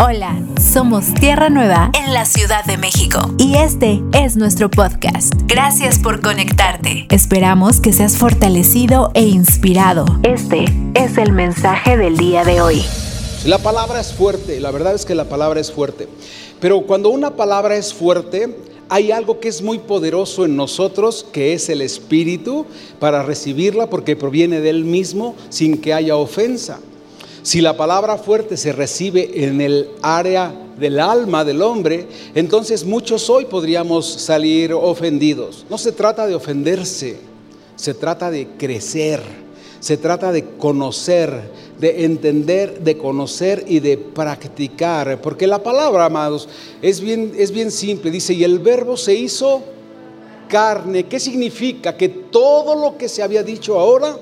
Hola, somos Tierra Nueva en la Ciudad de México y este es nuestro podcast. Gracias por conectarte. Esperamos que seas fortalecido e inspirado. Este es el mensaje del día de hoy. La palabra es fuerte, la verdad es que la palabra es fuerte. Pero cuando una palabra es fuerte, hay algo que es muy poderoso en nosotros, que es el Espíritu, para recibirla porque proviene de Él mismo sin que haya ofensa. Si la palabra fuerte se recibe en el área del alma del hombre, entonces muchos hoy podríamos salir ofendidos. No se trata de ofenderse, se trata de crecer, se trata de conocer, de entender, de conocer y de practicar. Porque la palabra, amados, es bien, es bien simple. Dice, y el verbo se hizo carne. ¿Qué significa? Que todo lo que se había dicho ahora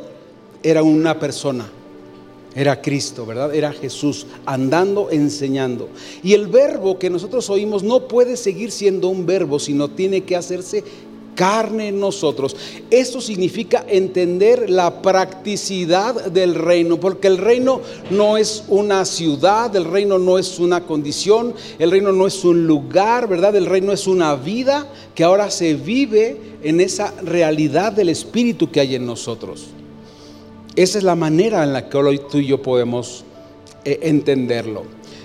era una persona. Era Cristo, ¿verdad? Era Jesús andando, enseñando. Y el verbo que nosotros oímos no puede seguir siendo un verbo, sino tiene que hacerse carne en nosotros. Esto significa entender la practicidad del reino, porque el reino no es una ciudad, el reino no es una condición, el reino no es un lugar, ¿verdad? El reino es una vida que ahora se vive en esa realidad del Espíritu que hay en nosotros. Esa es la manera en la que hoy tú y yo podemos eh, entenderlo.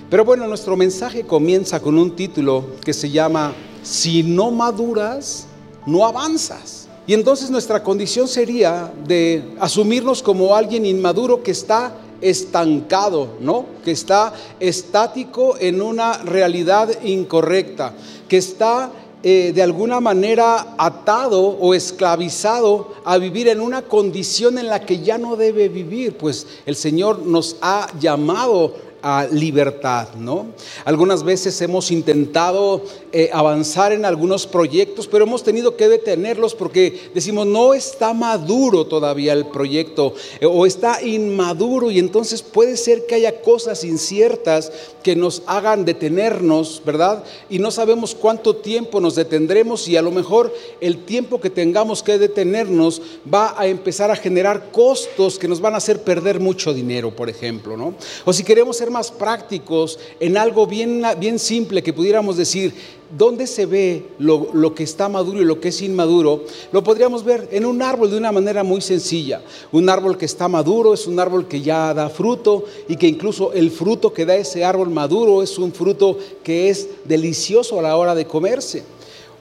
Pero bueno, nuestro mensaje comienza con un título que se llama Si no maduras, no avanzas. Y entonces nuestra condición sería de asumirnos como alguien inmaduro que está estancado, ¿no? Que está estático en una realidad incorrecta, que está eh, de alguna manera atado o esclavizado a vivir en una condición en la que ya no debe vivir, pues el Señor nos ha llamado a libertad, ¿no? Algunas veces hemos intentado eh, avanzar en algunos proyectos, pero hemos tenido que detenerlos porque decimos, no está maduro todavía el proyecto eh, o está inmaduro y entonces puede ser que haya cosas inciertas que nos hagan detenernos, ¿verdad? Y no sabemos cuánto tiempo nos detendremos y a lo mejor el tiempo que tengamos que detenernos va a empezar a generar costos que nos van a hacer perder mucho dinero, por ejemplo, ¿no? O si queremos ser más prácticos en algo bien, bien simple que pudiéramos decir, ¿dónde se ve lo, lo, que está maduro y lo que es inmaduro? Lo podríamos ver en un árbol de una manera muy sencilla. Un árbol que está maduro es un árbol que ya da fruto y que incluso el fruto que da ese árbol maduro es un fruto que es delicioso a la hora de comerse.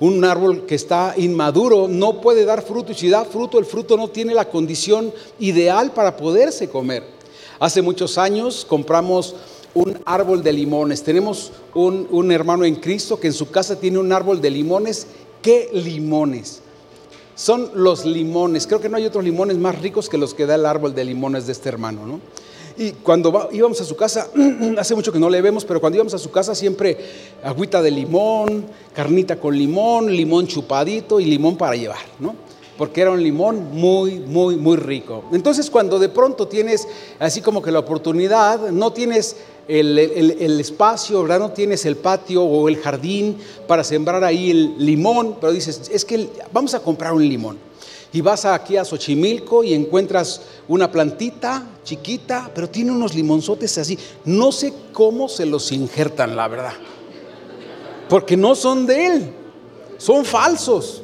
Un árbol que está inmaduro no puede dar fruto y si da fruto, el fruto no tiene la condición ideal para poderse comer. Hace muchos años compramos un árbol de limones. Tenemos un, hermano en Cristo que en su casa tiene un árbol de limones. ¿Qué limones? Son los limones. Creo que no hay otros limones más ricos que los que da el árbol de limones de este hermano, ¿no? Y cuando íbamos a su casa, hace mucho que no le vemos, pero cuando íbamos a su casa siempre agüita de limón, carnita con limón, limón chupadito y limón para llevar, ¿no? Porque era un limón muy, muy, muy rico. Entonces cuando de pronto tienes así como que la oportunidad, no tienes el, espacio, ¿verdad? no tienes el patio o el jardín para sembrar ahí el limón, pero dices, es que vamos a comprar un limón. Y vas aquí a Xochimilco y encuentras una plantita chiquita, pero tiene unos limonzotes así. No sé cómo se los injertan, la verdad. Porque no son de él, son falsos.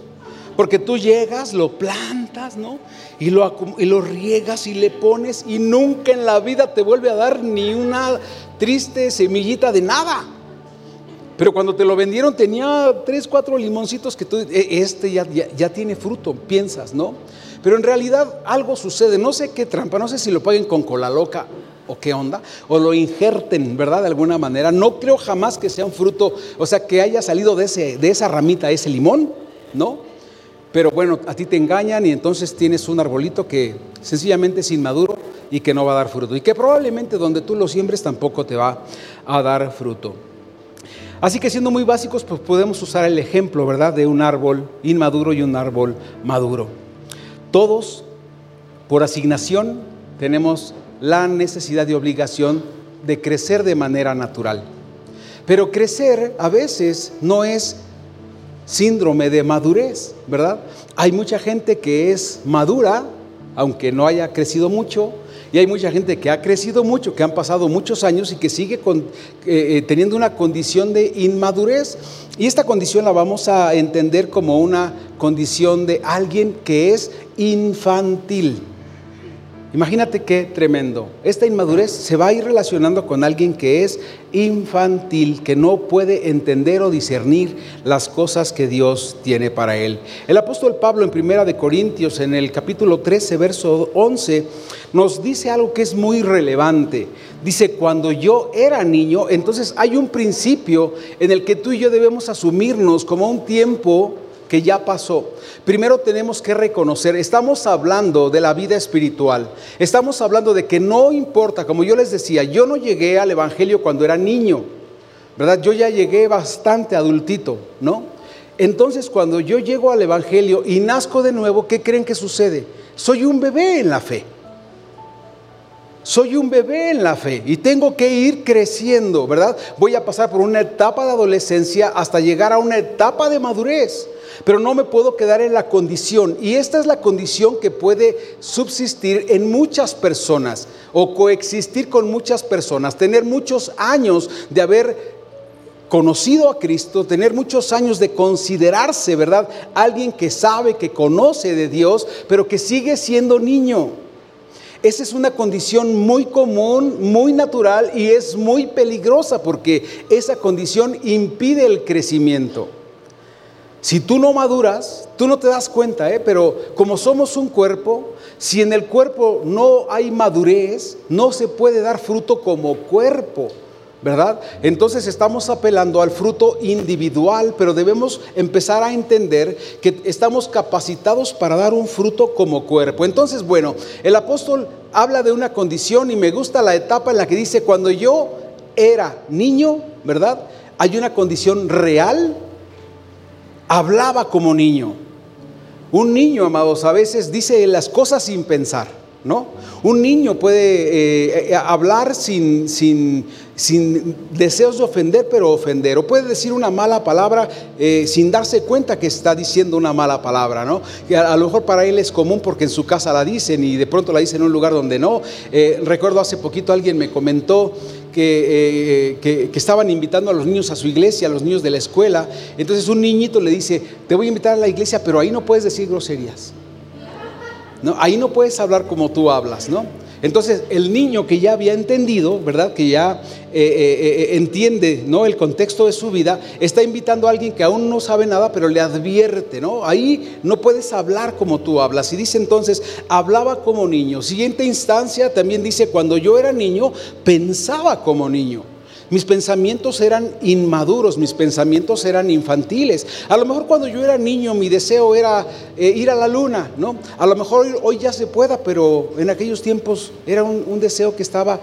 Porque tú llegas, lo plantas, ¿no? Y lo, y lo riegas y le pones y nunca en la vida te vuelve a dar ni una triste semillita de nada. Pero cuando te lo vendieron tenía tres, cuatro limoncitos que tú, e, este ya, ya, tiene fruto, piensas, ¿no? Pero en realidad algo sucede, no sé qué trampa, no sé si lo paguen con cola loca o qué onda, o lo injerten, ¿verdad? De alguna manera. No creo jamás que sea un fruto, o sea, que haya salido de, ese, de esa ramita ese limón, ¿no? Pero bueno, a ti te engañan y entonces tienes un arbolito que sencillamente es inmaduro y que no va a dar fruto. Y que probablemente donde tú lo siembres tampoco te va a dar fruto. Así que siendo muy básicos, pues podemos usar el ejemplo, ¿verdad? De un árbol inmaduro y un árbol maduro. Todos, por asignación, tenemos la necesidad y obligación de crecer de manera natural. Pero crecer a veces no es síndrome de madurez, ¿verdad? Hay mucha gente que es madura, aunque no haya crecido mucho, Y hay mucha gente que ha crecido mucho, que han pasado muchos años y que sigue con, eh, eh, teniendo una condición de inmadurez. Y esta condición la vamos a entender como una condición de alguien que es infantil. Imagínate qué tremendo. Esta inmadurez se va a ir relacionando con alguien que es infantil, que no puede entender o discernir las cosas que Dios tiene para él. El apóstol Pablo en Primera de Corintios, en el capítulo 13, verso 11, nos dice algo que es muy relevante. Dice, cuando yo era niño, entonces hay un principio en el que tú y yo debemos asumirnos como un tiempo que ya pasó. Primero tenemos que reconocer, estamos hablando de la vida espiritual, estamos hablando de que no importa, como yo les decía, yo no llegué al Evangelio cuando era niño, ¿verdad? Yo ya llegué bastante adultito, ¿no? Entonces cuando yo llego al Evangelio y nazco de nuevo, ¿qué creen que sucede? Soy un bebé en la fe. Soy un bebé en la fe y tengo que ir creciendo, ¿verdad? Voy a pasar por una etapa de adolescencia hasta llegar a una etapa de madurez pero no me puedo quedar en la condición. Y esta es la condición que puede subsistir en muchas personas o coexistir con muchas personas, tener muchos años de haber conocido a Cristo, tener muchos años de considerarse, ¿verdad? Alguien que sabe, que conoce de Dios, pero que sigue siendo niño. Esa es una condición muy común, muy natural y es muy peligrosa porque esa condición impide el crecimiento. Si tú no maduras, tú no te das cuenta, ¿eh? pero como somos un cuerpo, si en el cuerpo no hay madurez, no se puede dar fruto como cuerpo. ¿verdad? Entonces estamos apelando al fruto individual, pero debemos empezar a entender que estamos capacitados para dar un fruto como cuerpo. Entonces, bueno, el apóstol habla de una condición y me gusta la etapa en la que dice, cuando yo era niño, ¿verdad? Hay una condición real hablaba como niño. Un niño, amados, a veces dice las cosas sin pensar, ¿no? Un niño puede eh, eh, hablar sin, sin, sin, deseos de ofender, pero ofender. O puede decir una mala palabra eh, sin darse cuenta que está diciendo una mala palabra, ¿no? Que a, lo mejor para él es común porque en su casa la dicen y de pronto la dicen en un lugar donde no. recuerdo hace poquito alguien me comentó eh, que, estaban invitando a los niños a su iglesia, a los niños de la escuela. Entonces un niñito le dice, te voy a invitar a la iglesia, pero ahí no puedes decir groserías. ¿no? Ahí no puedes hablar como tú hablas, ¿no? Entonces, el niño que ya había entendido, ¿verdad? Que ya eh, eh, eh, entiende, ¿no? El contexto de su vida, está invitando a alguien que aún no sabe nada, pero le advierte, ¿no? Ahí no puedes hablar como tú hablas. Y dice entonces, hablaba como niño. Siguiente instancia también dice, cuando yo era niño, pensaba como niño. Mis pensamientos eran inmaduros, mis pensamientos eran infantiles. A lo mejor cuando yo era niño mi deseo era eh, ir a la luna, ¿no? A lo mejor hoy ya se pueda, pero en aquellos tiempos era un, deseo que estaba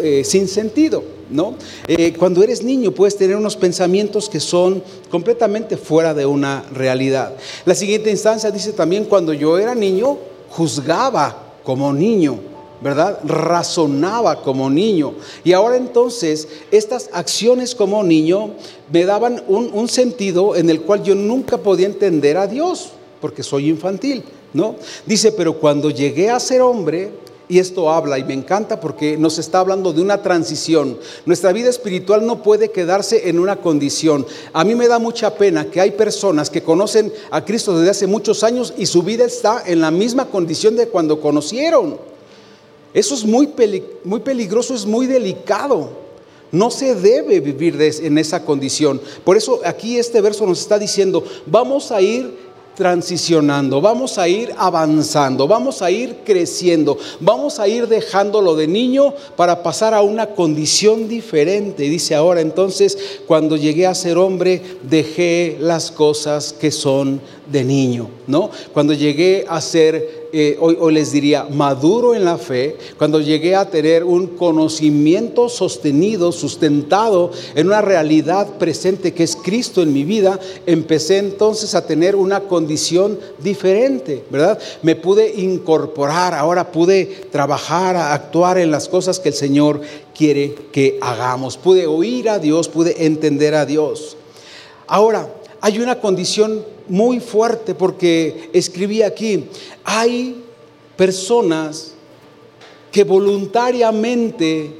eh, sin sentido, ¿no? Eh, cuando eres niño puedes tener unos pensamientos que son completamente fuera de una realidad. La siguiente instancia dice también, cuando yo era niño, juzgaba como niño. ¿Verdad? Razonaba como niño. Y ahora entonces estas acciones como niño me daban un, sentido en el cual yo nunca podía entender a Dios, porque soy infantil, ¿no? Dice, pero cuando llegué a ser hombre, y esto habla y me encanta porque nos está hablando de una transición. Nuestra vida espiritual no puede quedarse en una condición. A mí me da mucha pena que hay personas que conocen a Cristo desde hace muchos años y su vida está en la misma condición de cuando conocieron. Eso es muy, muy peligroso, es muy delicado. No se debe vivir en esa condición. Por eso aquí este verso nos está diciendo, vamos a ir transicionando, vamos a ir avanzando, vamos a ir creciendo, vamos a ir dejando lo de niño para pasar a una condición diferente. Dice ahora entonces, cuando llegué a ser hombre, dejé las cosas que son de niño, ¿no? Cuando llegué a ser eh, hoy, les diría, maduro en la fe, cuando llegué a tener un conocimiento sostenido, sustentado en una realidad presente que es Cristo en mi vida, empecé entonces a tener una condición diferente, ¿verdad? Me pude incorporar, ahora pude trabajar, actuar en las cosas que el Señor quiere que hagamos. Pude oír a Dios, pude entender a Dios. Ahora, hay una condición muy fuerte porque escribí aquí, hay personas que voluntariamente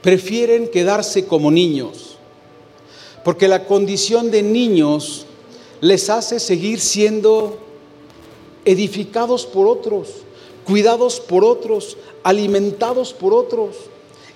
prefieren quedarse como niños, porque la condición de niños les hace seguir siendo edificados por otros, cuidados por otros, alimentados por otros.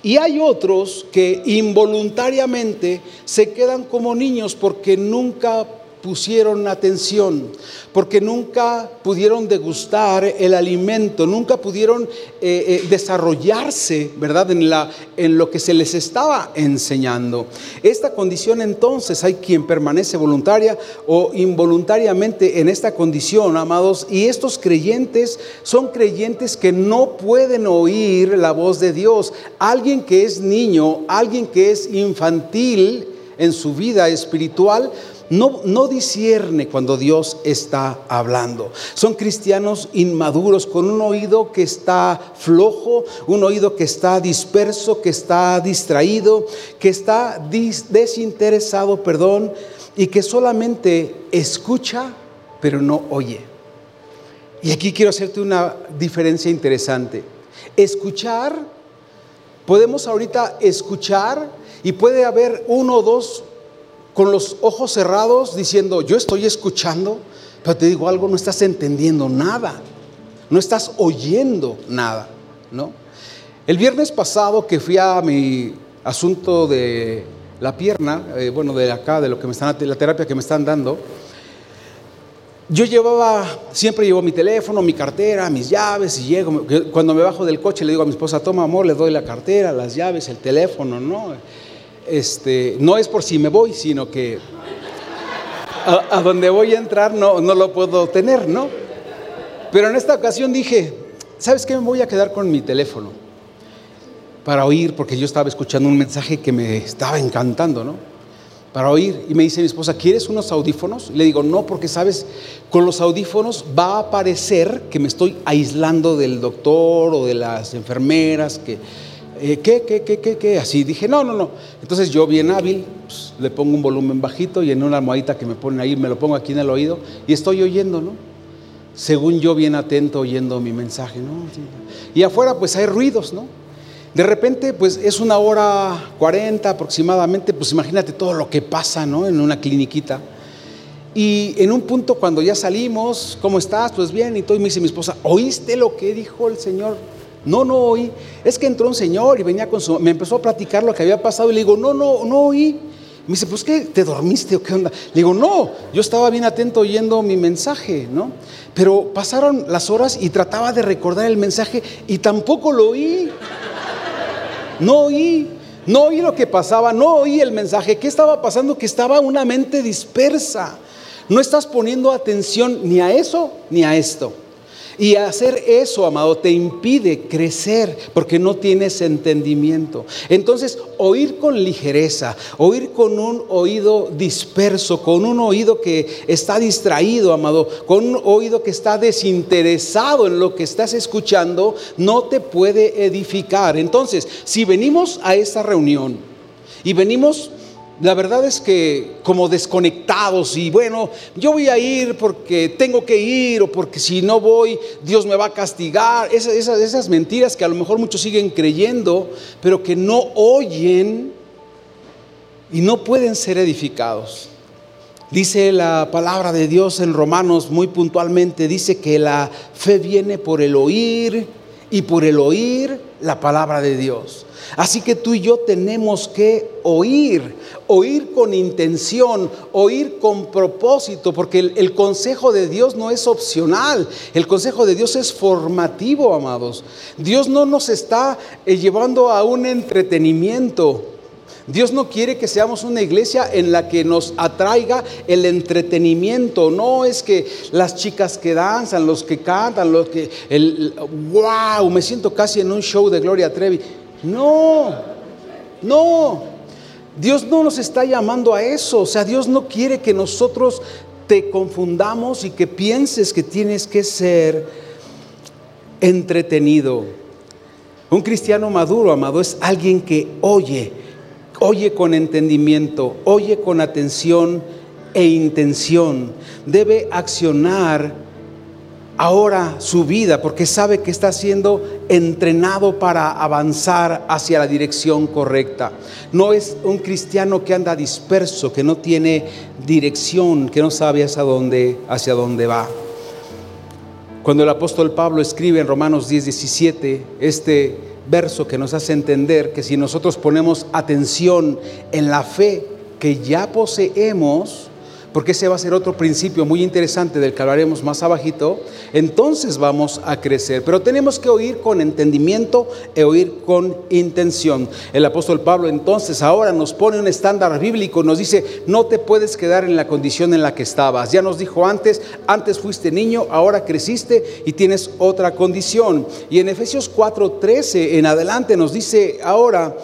Y hay otros que involuntariamente se quedan como niños porque nunca pusieron atención, porque nunca pudieron degustar el alimento, nunca pudieron eh, eh, desarrollarse, ¿verdad?, en, la, en lo que se les estaba enseñando. Esta condición entonces hay quien permanece voluntaria o involuntariamente en esta condición, amados, y estos creyentes son creyentes que no pueden oír la voz de Dios. Alguien que es niño, alguien que es infantil en su vida espiritual, no, no discierne cuando Dios está hablando. Son cristianos inmaduros con un oído que está flojo, un oído que está disperso, que está distraído, que está desinteresado, perdón, y que solamente escucha, pero no oye. Y aquí quiero hacerte una diferencia interesante. Escuchar, podemos ahorita escuchar y puede haber uno o dos con los ojos cerrados diciendo, yo estoy escuchando, pero te digo algo, no estás entendiendo nada, no estás oyendo nada, ¿no? El viernes pasado que fui a mi asunto de la pierna, eh, bueno, de acá, de lo que me están, la terapia que me están dando, yo llevaba, siempre llevo mi teléfono, mi cartera, mis llaves y llego, cuando me bajo del coche le digo a mi esposa, toma amor, le doy la cartera, las llaves, el teléfono, ¿no? Este, no es por si me voy, sino que a, donde voy a entrar no, no lo puedo tener, ¿no? Pero en esta ocasión dije, ¿sabes qué? Me voy a quedar con mi teléfono para oír, porque yo estaba escuchando un mensaje que me estaba encantando, ¿no? Para oír. Y me dice mi esposa, ¿quieres unos audífonos? Y le digo, no, porque sabes, con los audífonos va a parecer que me estoy aislando del doctor o de las enfermeras, que eh, ¿qué, qué, qué, qué, qué? Así dije, no, no, no. Entonces yo bien hábil, pues, le pongo un volumen bajito y en una almohadita que me ponen ahí, me lo pongo aquí en el oído y estoy oyendo, ¿no? Según yo bien atento oyendo mi mensaje, ¿no? Y afuera pues hay ruidos, ¿no? De repente pues es una hora cuarenta aproximadamente, pues imagínate todo lo que pasa, ¿no? En una cliniquita. Y en un punto cuando ya salimos, ¿cómo estás? Pues bien, y todo, y me dice mi esposa, ¿oíste lo que dijo el Señor? No, no oí. Es que entró un señor y venía con su... Me empezó a platicar lo que había pasado y le digo, no, no, no oí. Me dice, pues qué, ¿te dormiste o qué onda? Le digo, no, yo estaba bien atento oyendo mi mensaje, ¿no? Pero pasaron las horas y trataba de recordar el mensaje y tampoco lo oí. No oí, no oí lo que pasaba, no oí el mensaje. ¿Qué estaba pasando? Que estaba una mente dispersa. No estás poniendo atención ni a eso ni a esto. Y hacer eso, amado, te impide crecer porque no tienes entendimiento. Entonces, oír con ligereza, oír con un oído disperso, con un oído que está distraído, amado, con un oído que está desinteresado en lo que estás escuchando, no te puede edificar. Entonces, si venimos a esta reunión y venimos la verdad es que como desconectados y bueno, yo voy a ir porque tengo que ir o porque si no voy Dios me va a castigar. Esas, esas, mentiras que a lo mejor muchos siguen creyendo, pero que no oyen y no pueden ser edificados. Dice la palabra de Dios en Romanos muy puntualmente, dice que la fe viene por el oír y por el oír la palabra de Dios. Así que tú y yo tenemos que oír, oír con intención, oír con propósito, porque el, consejo de Dios no es opcional, el consejo de Dios es formativo, amados. Dios no nos está eh, llevando a un entretenimiento. Dios no quiere que seamos una iglesia en la que nos atraiga el entretenimiento. No es que las chicas que danzan, los que cantan, los que el wow, me siento casi en un show de Gloria Trevi. No, no. Dios no nos está llamando a eso. O sea, Dios no quiere que nosotros te confundamos y que pienses que tienes que ser entretenido. Un cristiano maduro, amado, es alguien que oye, oye con entendimiento, oye con atención e intención. Debe accionar ahora su vida porque sabe que está siendo entrenado para avanzar hacia la dirección correcta. No es un cristiano que anda disperso, que no tiene dirección, que no sabe hacia dónde, hacia dónde va. Cuando el apóstol Pablo escribe en Romanos 10, 17 este verso que nos hace entender que si nosotros ponemos atención en la fe que ya poseemos, porque ese va a ser otro principio muy interesante del que hablaremos más abajito, entonces vamos a crecer. Pero tenemos que oír con entendimiento e oír con intención. El apóstol Pablo entonces ahora nos pone un estándar bíblico, nos dice, no te puedes quedar en la condición en la que estabas. Ya nos dijo antes, antes fuiste niño, ahora creciste y tienes otra condición. Y en Efesios 4:13 en adelante nos dice ahora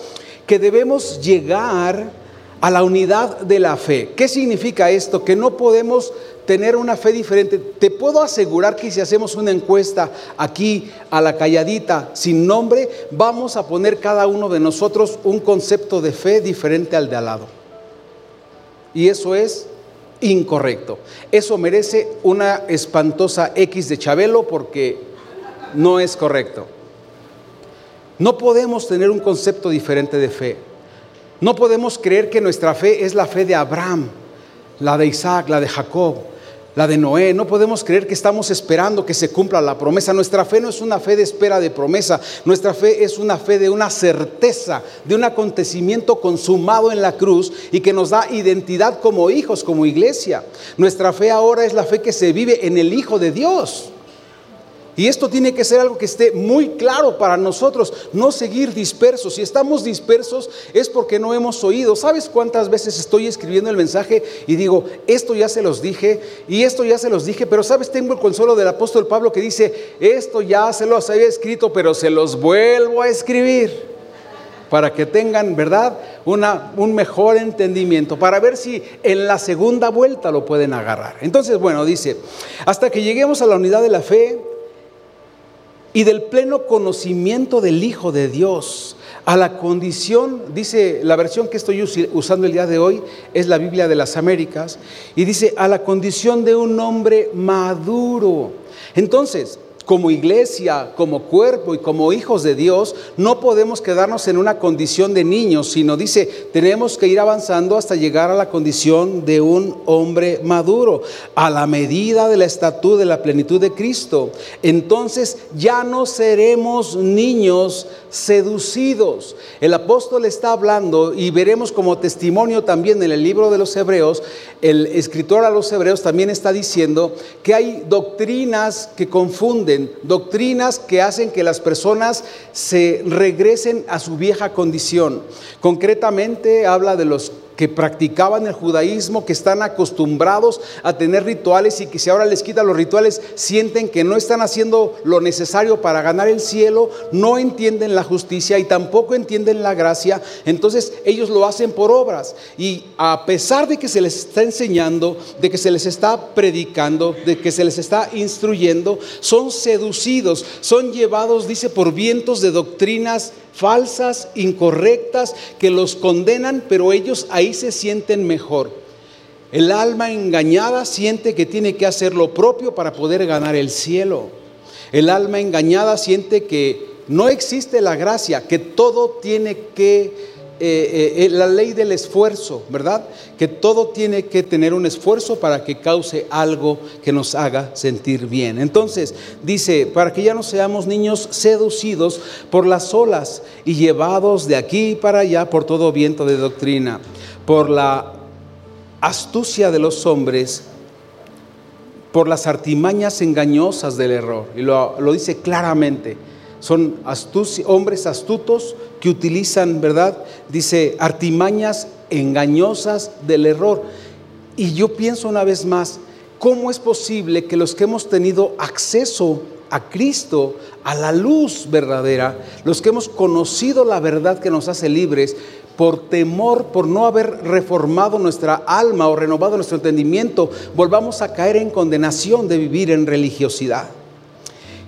que debemos llegar a la unidad de la fe. ¿Qué significa esto? Que no podemos tener una fe diferente. Te puedo asegurar que si hacemos una encuesta aquí a la calladita sin nombre, vamos a poner cada uno de nosotros un concepto de fe diferente al de al lado. Y eso es incorrecto. Eso merece una espantosa X de Chabelo porque no es correcto. No podemos tener un concepto diferente de fe. No podemos creer que nuestra fe es la fe de Abraham, la de Isaac, la de Jacob, la de Noé. No podemos creer que estamos esperando que se cumpla la promesa. Nuestra fe no es una fe de espera de promesa. Nuestra fe es una fe de una certeza, de un acontecimiento consumado en la cruz y que nos da identidad como hijos, como iglesia. Nuestra fe ahora es la fe que se vive en el Hijo de Dios. Y esto tiene que ser algo que esté muy claro para nosotros, no seguir dispersos. Si estamos dispersos es porque no hemos oído. ¿Sabes cuántas veces estoy escribiendo el mensaje y digo, esto ya se los dije y esto ya se los dije, pero sabes, tengo el consuelo del apóstol Pablo que dice, esto ya se los había escrito, pero se los vuelvo a escribir para que tengan, ¿verdad? Una, un mejor entendimiento, para ver si en la segunda vuelta lo pueden agarrar. Entonces, bueno, dice, hasta que lleguemos a la unidad de la fe, y del pleno conocimiento del Hijo de Dios, a la condición, dice la versión que estoy usando el día de hoy, es la Biblia de las Américas, y dice, a la condición de un hombre maduro. Entonces, como iglesia, como cuerpo y como hijos de Dios, no podemos quedarnos en una condición de niños, sino dice, tenemos que ir avanzando hasta llegar a la condición de un hombre maduro, a la medida de la estatura de la plenitud de Cristo. Entonces ya no seremos niños seducidos. El apóstol está hablando y veremos como testimonio también en el libro de los Hebreos, el escritor a los Hebreos también está diciendo que hay doctrinas que confunden, doctrinas que hacen que las personas se regresen a su vieja condición. Concretamente habla de los que practicaban el judaísmo, que están acostumbrados a tener rituales y que si ahora les quitan los rituales, sienten que no están haciendo lo necesario para ganar el cielo, no entienden la justicia y tampoco entienden la gracia, entonces ellos lo hacen por obras. Y a pesar de que se les está enseñando, de que se les está predicando, de que se les está instruyendo, son seducidos, son llevados, dice, por vientos de doctrinas falsas, incorrectas, que los condenan, pero ellos ahí se sienten mejor. El alma engañada siente que tiene que hacer lo propio para poder ganar el cielo. El alma engañada siente que no existe la gracia, que todo tiene que eh, eh, eh, la ley del esfuerzo, ¿verdad? Que todo tiene que tener un esfuerzo para que cause algo que nos haga sentir bien. Entonces, dice, para que ya no seamos niños seducidos por las olas y llevados de aquí para allá por todo viento de doctrina, por la astucia de los hombres, por las artimañas engañosas del error. Y lo, lo dice claramente son hombres astutos que utilizan, ¿verdad? Dice, artimañas engañosas del error. Y yo pienso una vez más, ¿cómo es posible que los que hemos tenido acceso a Cristo, a la luz verdadera, los que hemos conocido la verdad que nos hace libres, por temor, por no haber reformado nuestra alma o renovado nuestro entendimiento, volvamos a caer en condenación de vivir en religiosidad?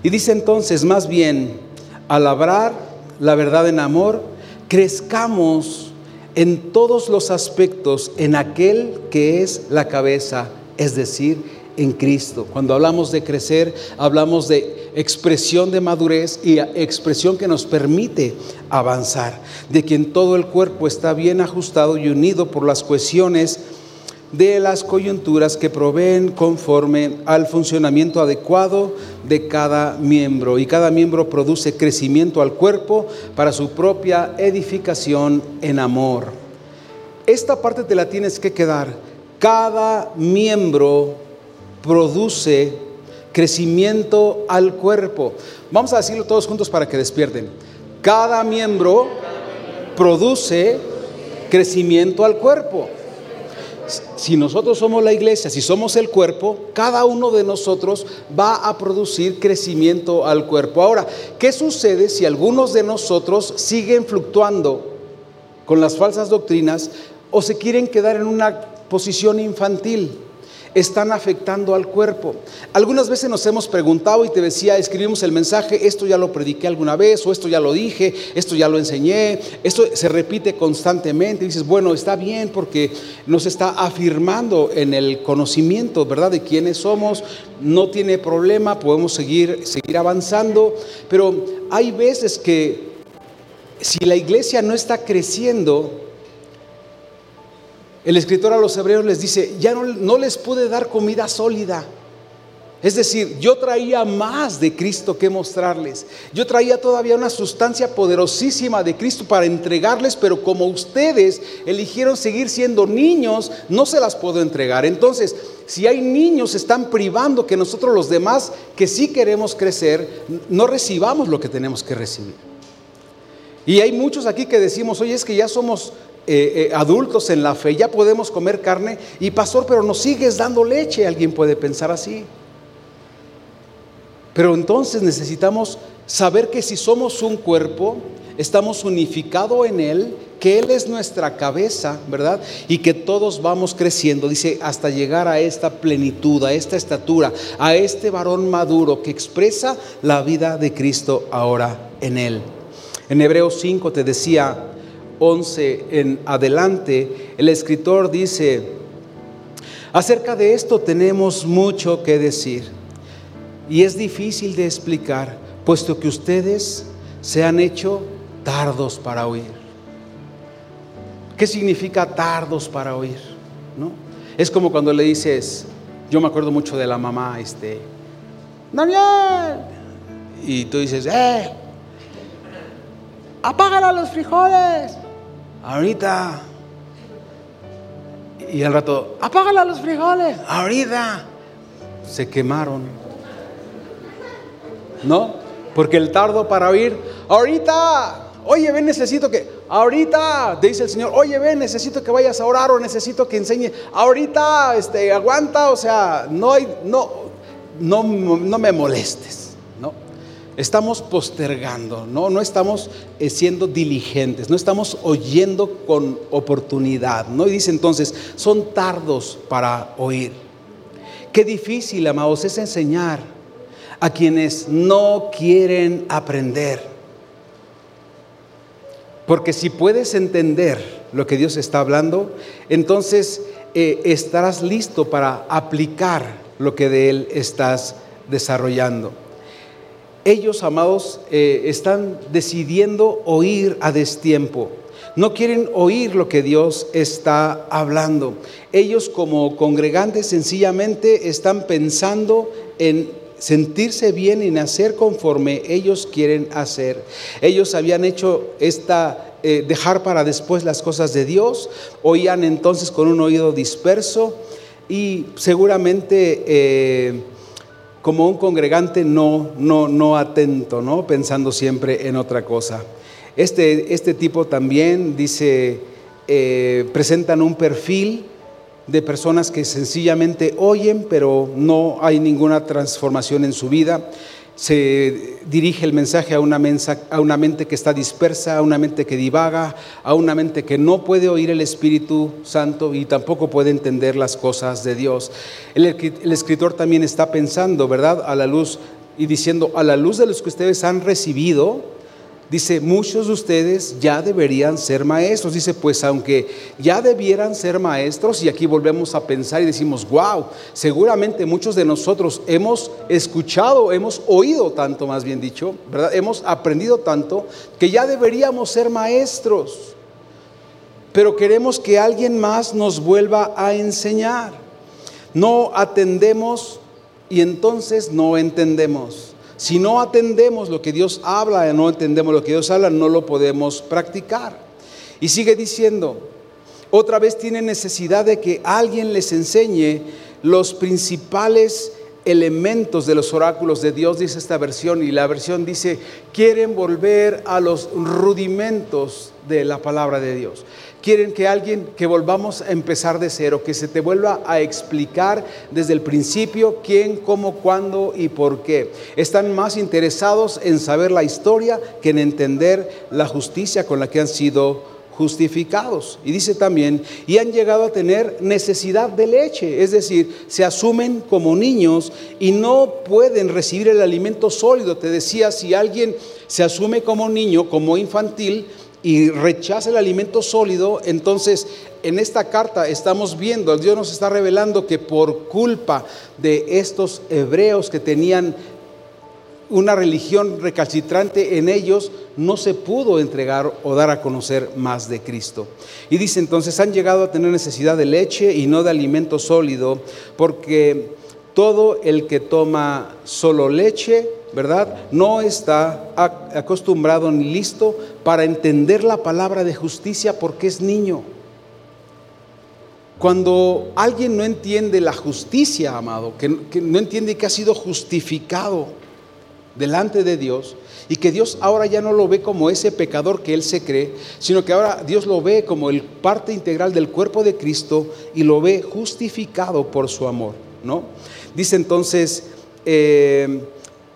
Y dice entonces, más bien, al labrar la verdad en amor, crezcamos en todos los aspectos en aquel que es la cabeza, es decir, en Cristo. Cuando hablamos de crecer, hablamos de expresión de madurez y expresión que nos permite avanzar, de quien todo el cuerpo está bien ajustado y unido por las cohesiones de las coyunturas que proveen conforme al funcionamiento adecuado de cada miembro. Y cada miembro produce crecimiento al cuerpo para su propia edificación en amor. Esta parte te la tienes que quedar. Cada miembro produce crecimiento al cuerpo. Vamos a decirlo todos juntos para que despierten. Cada miembro produce crecimiento al cuerpo si nosotros somos la iglesia, si somos el cuerpo, cada uno de nosotros va a producir crecimiento al cuerpo. Ahora, ¿qué sucede si algunos de nosotros siguen fluctuando con las falsas doctrinas o se quieren quedar en una posición infantil? Están afectando al cuerpo. Algunas veces nos hemos preguntado y te decía, escribimos el mensaje, esto ya lo prediqué alguna vez, o esto ya lo dije, esto ya lo enseñé, esto se repite constantemente. Dices, bueno, está bien porque nos está afirmando en el conocimiento, ¿verdad?, de quiénes somos, no tiene problema, podemos seguir, seguir avanzando, pero hay veces que si la iglesia no está creciendo, el escritor a los hebreos les dice, ya no, les pude dar comida sólida. Es decir, yo traía más de Cristo que mostrarles. Yo traía todavía una sustancia poderosísima de Cristo para entregarles, pero como ustedes eligieron seguir siendo niños, no se las puedo entregar. Entonces, si hay niños, están privando que nosotros los demás, que sí queremos crecer, no recibamos lo que tenemos que recibir. Y hay muchos aquí que decimos, oye, es que ya somos eh, eh, adultos en la fe, ya podemos comer carne y pastor, pero nos sigues dando leche, alguien puede pensar así. Pero entonces necesitamos saber que si somos un cuerpo, estamos unificados en Él, que Él es nuestra cabeza, ¿verdad? Y que todos vamos creciendo, dice, hasta llegar a esta plenitud, a esta estatura, a este varón maduro que expresa la vida de Cristo ahora en Él. En Hebreos 5 te decía, 11 en adelante, el escritor dice, acerca de esto tenemos mucho que decir y es difícil de explicar, puesto que ustedes se han hecho tardos para oír. ¿Qué significa tardos para oír? ¿No? Es como cuando le dices, yo me acuerdo mucho de la mamá, este, Daniel, y tú dices, eh, apagan los frijoles ahorita. Y al rato, apágala los frijoles, ahorita. Se quemaron. ¿No? Porque el tardo para oír, ahorita. Oye, ven, necesito que, ahorita, dice el Señor, oye, ven, necesito que vayas a orar o necesito que enseñe, ahorita, este, aguanta, o sea, no hay, no, no, no me molestes. Estamos postergando, no, no estamos eh, siendo diligentes, no estamos oyendo con oportunidad. ¿no? Y dice entonces, son tardos para oír. Qué difícil, amados, es enseñar a quienes no quieren aprender. Porque si puedes entender lo que Dios está hablando, entonces eh, estarás listo para aplicar lo que de Él estás desarrollando ellos, amados, eh, están decidiendo oír a destiempo. No quieren oír lo que Dios está hablando. Ellos como congregantes sencillamente están pensando en sentirse bien y hacer conforme ellos quieren hacer. Ellos habían hecho esta, eh, dejar para después las cosas de Dios, oían entonces con un oído disperso y seguramente... Eh, como un congregante no, no, no atento, ¿no? pensando siempre en otra cosa. Este, este tipo también dice, eh, presentan un perfil de personas que sencillamente oyen, pero no hay ninguna transformación en su vida se dirige el mensaje a una, a una, mente que está dispersa, a una mente que divaga, a una mente que no puede oír el Espíritu Santo y tampoco puede entender las cosas de Dios. El, el escritor también está pensando, ¿verdad? A la luz y diciendo, a la luz de los que ustedes han recibido, Dice, muchos de ustedes ya deberían ser maestros. Dice, pues aunque ya debieran ser maestros, y aquí volvemos a pensar y decimos, wow, seguramente muchos de nosotros hemos escuchado, hemos oído tanto, más bien dicho, ¿verdad? Hemos aprendido tanto que ya deberíamos ser maestros. Pero queremos que alguien más nos vuelva a enseñar. No atendemos y entonces no entendemos. Si no atendemos lo que Dios habla, no entendemos lo que Dios habla, no lo podemos practicar. Y sigue diciendo, otra vez tienen necesidad de que alguien les enseñe los principales elementos de los oráculos de Dios, dice esta versión, y la versión dice, quieren volver a los rudimentos de la palabra de Dios. Quieren que alguien, que volvamos a empezar de cero, que se te vuelva a explicar desde el principio quién, cómo, cuándo y por qué. Están más interesados en saber la historia que en entender la justicia con la que han sido justificados. Y dice también, y han llegado a tener necesidad de leche, es decir, se asumen como niños y no pueden recibir el alimento sólido. Te decía, si alguien se asume como niño, como infantil, y rechaza el alimento sólido, entonces en esta carta estamos viendo, Dios nos está revelando que por culpa de estos hebreos que tenían una religión recalcitrante en ellos, no se pudo entregar o dar a conocer más de Cristo. Y dice entonces, han llegado a tener necesidad de leche y no de alimento sólido, porque todo el que toma solo leche ¿verdad? No está acostumbrado ni listo para entender la palabra de justicia porque es niño. Cuando alguien no entiende la justicia, amado, que, no entiende que ha sido justificado delante de Dios y que Dios ahora ya no lo ve como ese pecador que él se cree, sino que ahora Dios lo ve como el parte integral del cuerpo de Cristo y lo ve justificado por su amor, ¿no? Dice entonces, eh,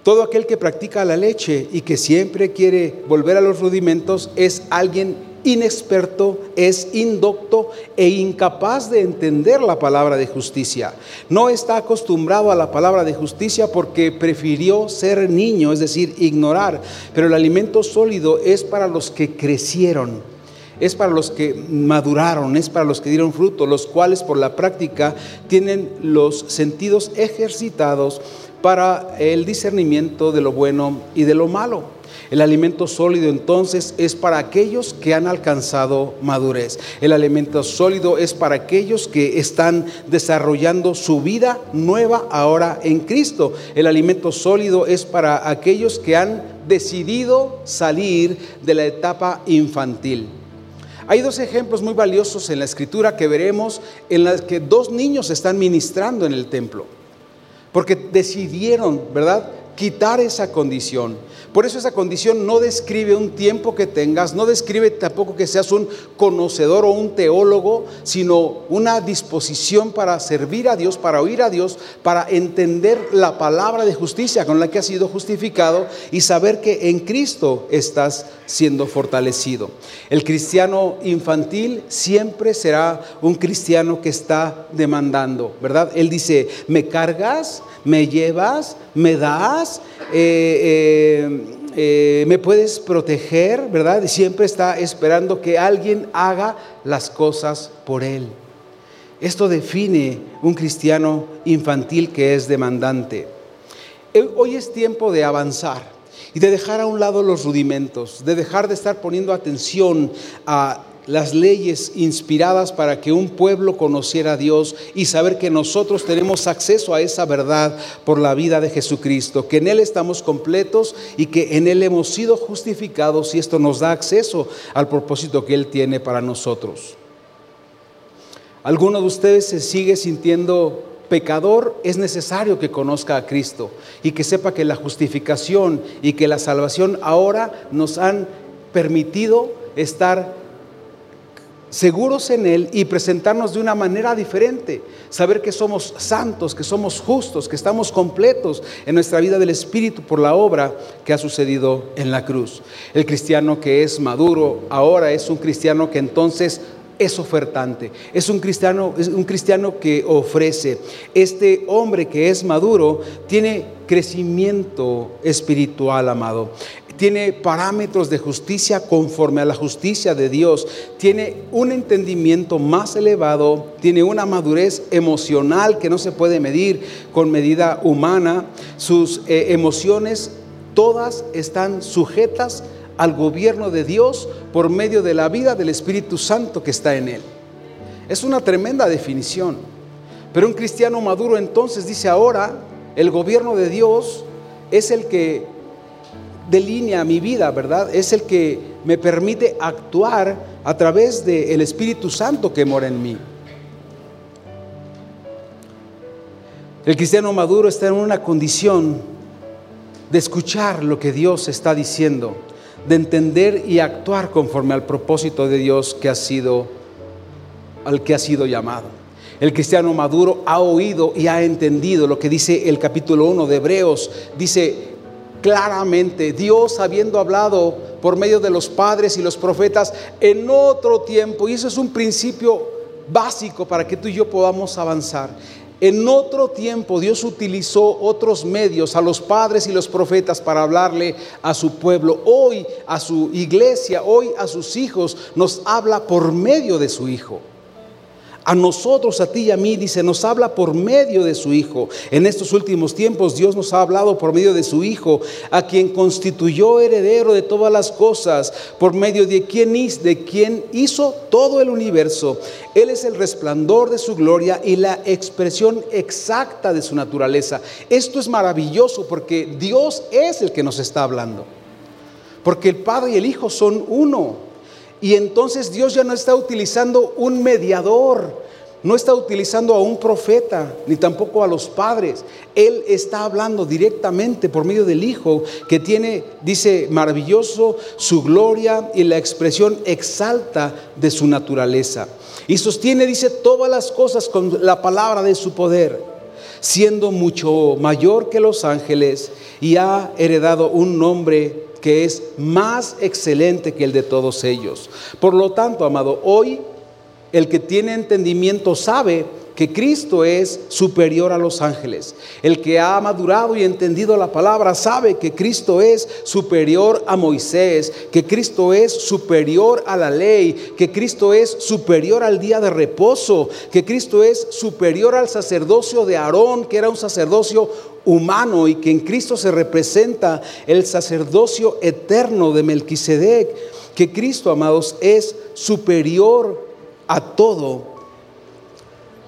todo aquel que practica la leche y que siempre quiere volver a los rudimentos es alguien inexperto, es indocto e incapaz de entender la palabra de justicia. No está acostumbrado a la palabra de justicia porque prefirió ser niño, es decir, ignorar. Pero el alimento sólido es para los que crecieron es para los que maduraron, es para los que dieron fruto, los cuales por la práctica tienen los sentidos ejercitados para el discernimiento de lo bueno y de lo malo. El alimento sólido entonces es para aquellos que han alcanzado madurez. El alimento sólido es para aquellos que están desarrollando su vida nueva ahora en Cristo. El alimento sólido es para aquellos que han decidido salir de la etapa infantil. Hay dos ejemplos muy valiosos en la escritura que veremos en las que dos niños están ministrando en el templo porque decidieron, ¿verdad? Quitar esa condición. Por eso esa condición no describe un tiempo que tengas, no describe tampoco que seas un conocedor o un teólogo, sino una disposición para servir a Dios, para oír a Dios, para entender la palabra de justicia con la que has sido justificado y saber que en Cristo estás siendo fortalecido. El cristiano infantil siempre será un cristiano que está demandando, ¿verdad? Él dice, me cargas, me llevas, me das. Eh, eh, eh, me puedes proteger, ¿verdad? Y siempre está esperando que alguien haga las cosas por él. Esto define un cristiano infantil que es demandante. Hoy es tiempo de avanzar y de dejar a un lado los rudimentos, de dejar de estar poniendo atención a las leyes inspiradas para que un pueblo conociera a Dios y saber que nosotros tenemos acceso a esa verdad por la vida de Jesucristo, que en Él estamos completos y que en Él hemos sido justificados y esto nos da acceso al propósito que Él tiene para nosotros. ¿Alguno de ustedes se sigue sintiendo pecador? Es necesario que conozca a Cristo y que sepa que la justificación y que la salvación ahora nos han permitido estar seguros en Él y presentarnos de una manera diferente. Saber que somos santos, que somos justos, que estamos completos en nuestra vida del Espíritu por la obra que ha sucedido en la cruz. El cristiano que es maduro ahora es un cristiano que entonces es ofertante, es un cristiano, es un cristiano que ofrece. Este hombre que es maduro tiene crecimiento espiritual, amado tiene parámetros de justicia conforme a la justicia de Dios, tiene un entendimiento más elevado, tiene una madurez emocional que no se puede medir con medida humana, sus eh, emociones todas están sujetas al gobierno de Dios por medio de la vida del Espíritu Santo que está en él. Es una tremenda definición. Pero un cristiano maduro entonces dice ahora, el gobierno de Dios es el que delinea mi vida, ¿verdad? Es el que me permite actuar a través del Espíritu Santo que mora en mí. El cristiano maduro está en una condición de escuchar lo que Dios está diciendo, de entender y actuar conforme al propósito de Dios que ha sido al que ha sido llamado. El cristiano maduro ha oído y ha entendido lo que dice el capítulo 1 de Hebreos. Dice claramente, Dios habiendo hablado por medio de los padres y los profetas en otro tiempo, y eso es un principio básico para que tú y yo podamos avanzar. En otro tiempo Dios utilizó otros medios, a los padres y los profetas, para hablarle a su pueblo. Hoy a su iglesia, hoy a sus hijos, nos habla por medio de su Hijo. A nosotros, a ti y a mí, dice, nos habla por medio de su Hijo. En estos últimos tiempos Dios nos ha hablado por medio de su Hijo, a quien constituyó heredero de todas las cosas, por medio de quien, de quien hizo todo el universo. Él es el resplandor de su gloria y la expresión exacta de su naturaleza. Esto es maravilloso porque Dios es el que nos está hablando. Porque el Padre y el Hijo son uno. Y entonces Dios ya no está utilizando un mediador, no está utilizando a un profeta, ni tampoco a los padres. Él está hablando directamente por medio del Hijo, que tiene, dice, maravilloso su gloria y la expresión exalta de su naturaleza. Y sostiene, dice, todas las cosas con la palabra de su poder, siendo mucho mayor que los ángeles y ha heredado un nombre que es más excelente que el de todos ellos. Por lo tanto, amado, hoy el que tiene entendimiento sabe que Cristo es superior a los ángeles. El que ha madurado y entendido la palabra sabe que Cristo es superior a Moisés, que Cristo es superior a la ley, que Cristo es superior al día de reposo, que Cristo es superior al sacerdocio de Aarón, que era un sacerdocio humano y que en Cristo se representa el sacerdocio eterno de Melquisedec, que Cristo, amados, es superior a todo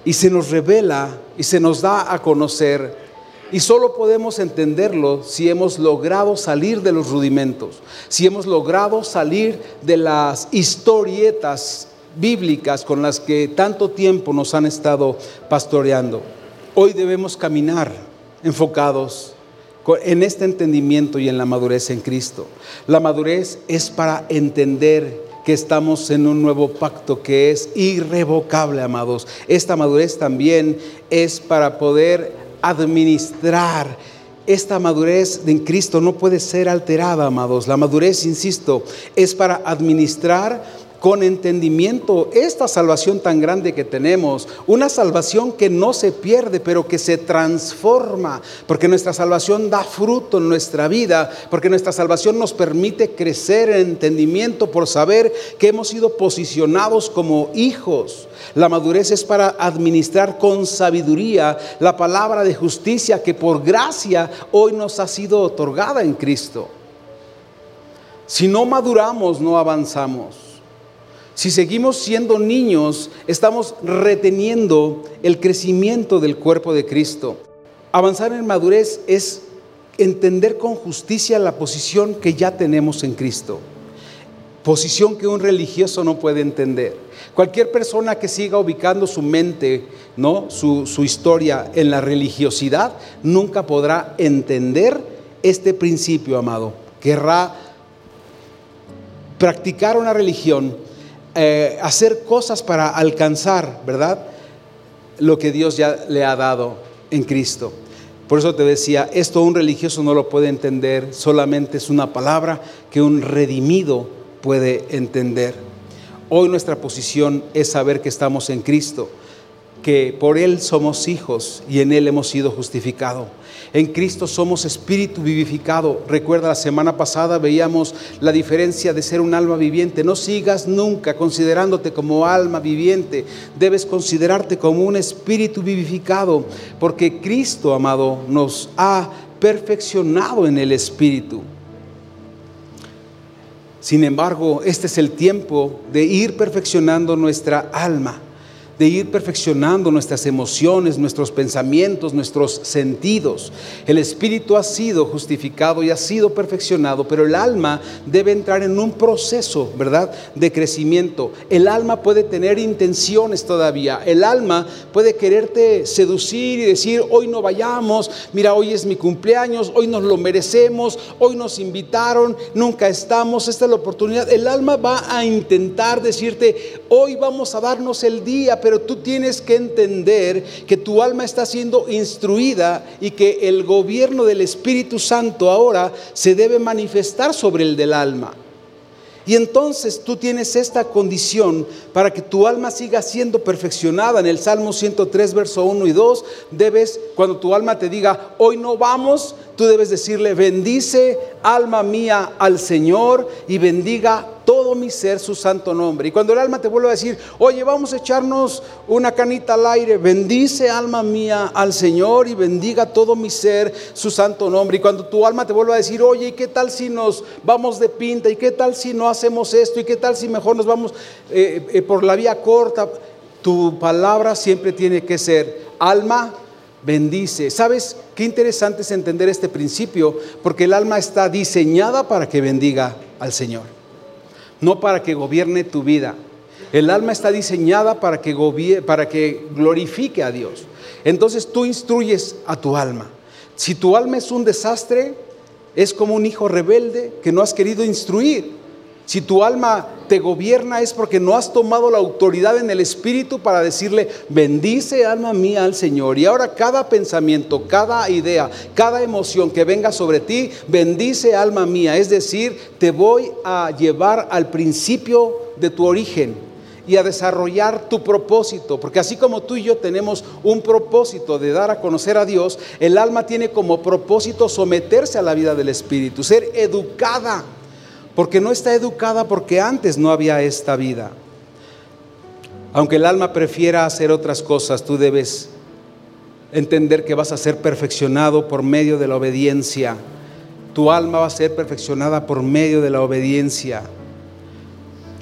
y se nos revela y se nos da a conocer. Y solo podemos entenderlo si hemos logrado salir de los rudimentos, si hemos logrado salir de las historietas bíblicas con las que tanto tiempo nos han estado pastoreando. Hoy debemos caminar enfocados en este entendimiento y en la madurez en Cristo. La madurez es para entender que estamos en un nuevo pacto que es irrevocable, amados. Esta madurez también es para poder administrar. Esta madurez en Cristo no puede ser alterada, amados. La madurez, insisto, es para administrar con entendimiento esta salvación tan grande que tenemos, una salvación que no se pierde, pero que se transforma, porque nuestra salvación da fruto en nuestra vida, porque nuestra salvación nos permite crecer en entendimiento por saber que hemos sido posicionados como hijos. La madurez es para administrar con sabiduría la palabra de justicia que por gracia hoy nos ha sido otorgada en Cristo. Si no maduramos, no avanzamos. Si seguimos siendo niños, estamos reteniendo el crecimiento del cuerpo de Cristo. Avanzar en madurez es entender con justicia la posición que ya tenemos en Cristo. Posición que un religioso no puede entender. Cualquier persona que siga ubicando su mente, ¿no? su, su historia en la religiosidad, nunca podrá entender este principio, amado. Querrá practicar una religión eh, hacer cosas para alcanzar, ¿verdad? Lo que Dios ya le ha dado en Cristo. Por eso te decía, esto un religioso no lo puede entender, solamente es una palabra que un redimido puede entender. Hoy nuestra posición es saber que estamos en Cristo, que por Él somos hijos y en Él hemos sido justificados. En Cristo somos espíritu vivificado. Recuerda, la semana pasada veíamos la diferencia de ser un alma viviente. No sigas nunca considerándote como alma viviente. Debes considerarte como un espíritu vivificado, porque Cristo, amado, nos ha perfeccionado en el espíritu. Sin embargo, este es el tiempo de ir perfeccionando nuestra alma de ir perfeccionando nuestras emociones, nuestros pensamientos, nuestros sentidos. El espíritu ha sido justificado y ha sido perfeccionado, pero el alma debe entrar en un proceso, ¿verdad?, de crecimiento. El alma puede tener intenciones todavía. El alma puede quererte seducir y decir, hoy no vayamos, mira, hoy es mi cumpleaños, hoy nos lo merecemos, hoy nos invitaron, nunca estamos, esta es la oportunidad. El alma va a intentar decirte, hoy vamos a darnos el día, pero tú tienes que entender que tu alma está siendo instruida y que el gobierno del Espíritu Santo ahora se debe manifestar sobre el del alma. Y entonces tú tienes esta condición para que tu alma siga siendo perfeccionada. En el Salmo 103, verso 1 y 2, debes, cuando tu alma te diga, hoy no vamos, tú debes decirle, bendice alma mía al Señor y bendiga todo mi ser su santo nombre. Y cuando el alma te vuelve a decir, oye, vamos a echarnos una canita al aire, bendice alma mía al Señor y bendiga todo mi ser su santo nombre. Y cuando tu alma te vuelve a decir, oye, ¿y qué tal si nos vamos de pinta? ¿Y qué tal si no hacemos esto? ¿Y qué tal si mejor nos vamos eh, eh, por la vía corta? Tu palabra siempre tiene que ser, alma, bendice. ¿Sabes qué interesante es entender este principio? Porque el alma está diseñada para que bendiga al Señor no para que gobierne tu vida. El alma está diseñada para que, para que glorifique a Dios. Entonces tú instruyes a tu alma. Si tu alma es un desastre, es como un hijo rebelde que no has querido instruir. Si tu alma te gobierna es porque no has tomado la autoridad en el Espíritu para decirle, bendice alma mía al Señor. Y ahora cada pensamiento, cada idea, cada emoción que venga sobre ti, bendice alma mía. Es decir, te voy a llevar al principio de tu origen y a desarrollar tu propósito, porque así como tú y yo tenemos un propósito de dar a conocer a Dios, el alma tiene como propósito someterse a la vida del Espíritu, ser educada porque no está educada porque antes no había esta vida. Aunque el alma prefiera hacer otras cosas, tú debes entender que vas a ser perfeccionado por medio de la obediencia. Tu alma va a ser perfeccionada por medio de la obediencia.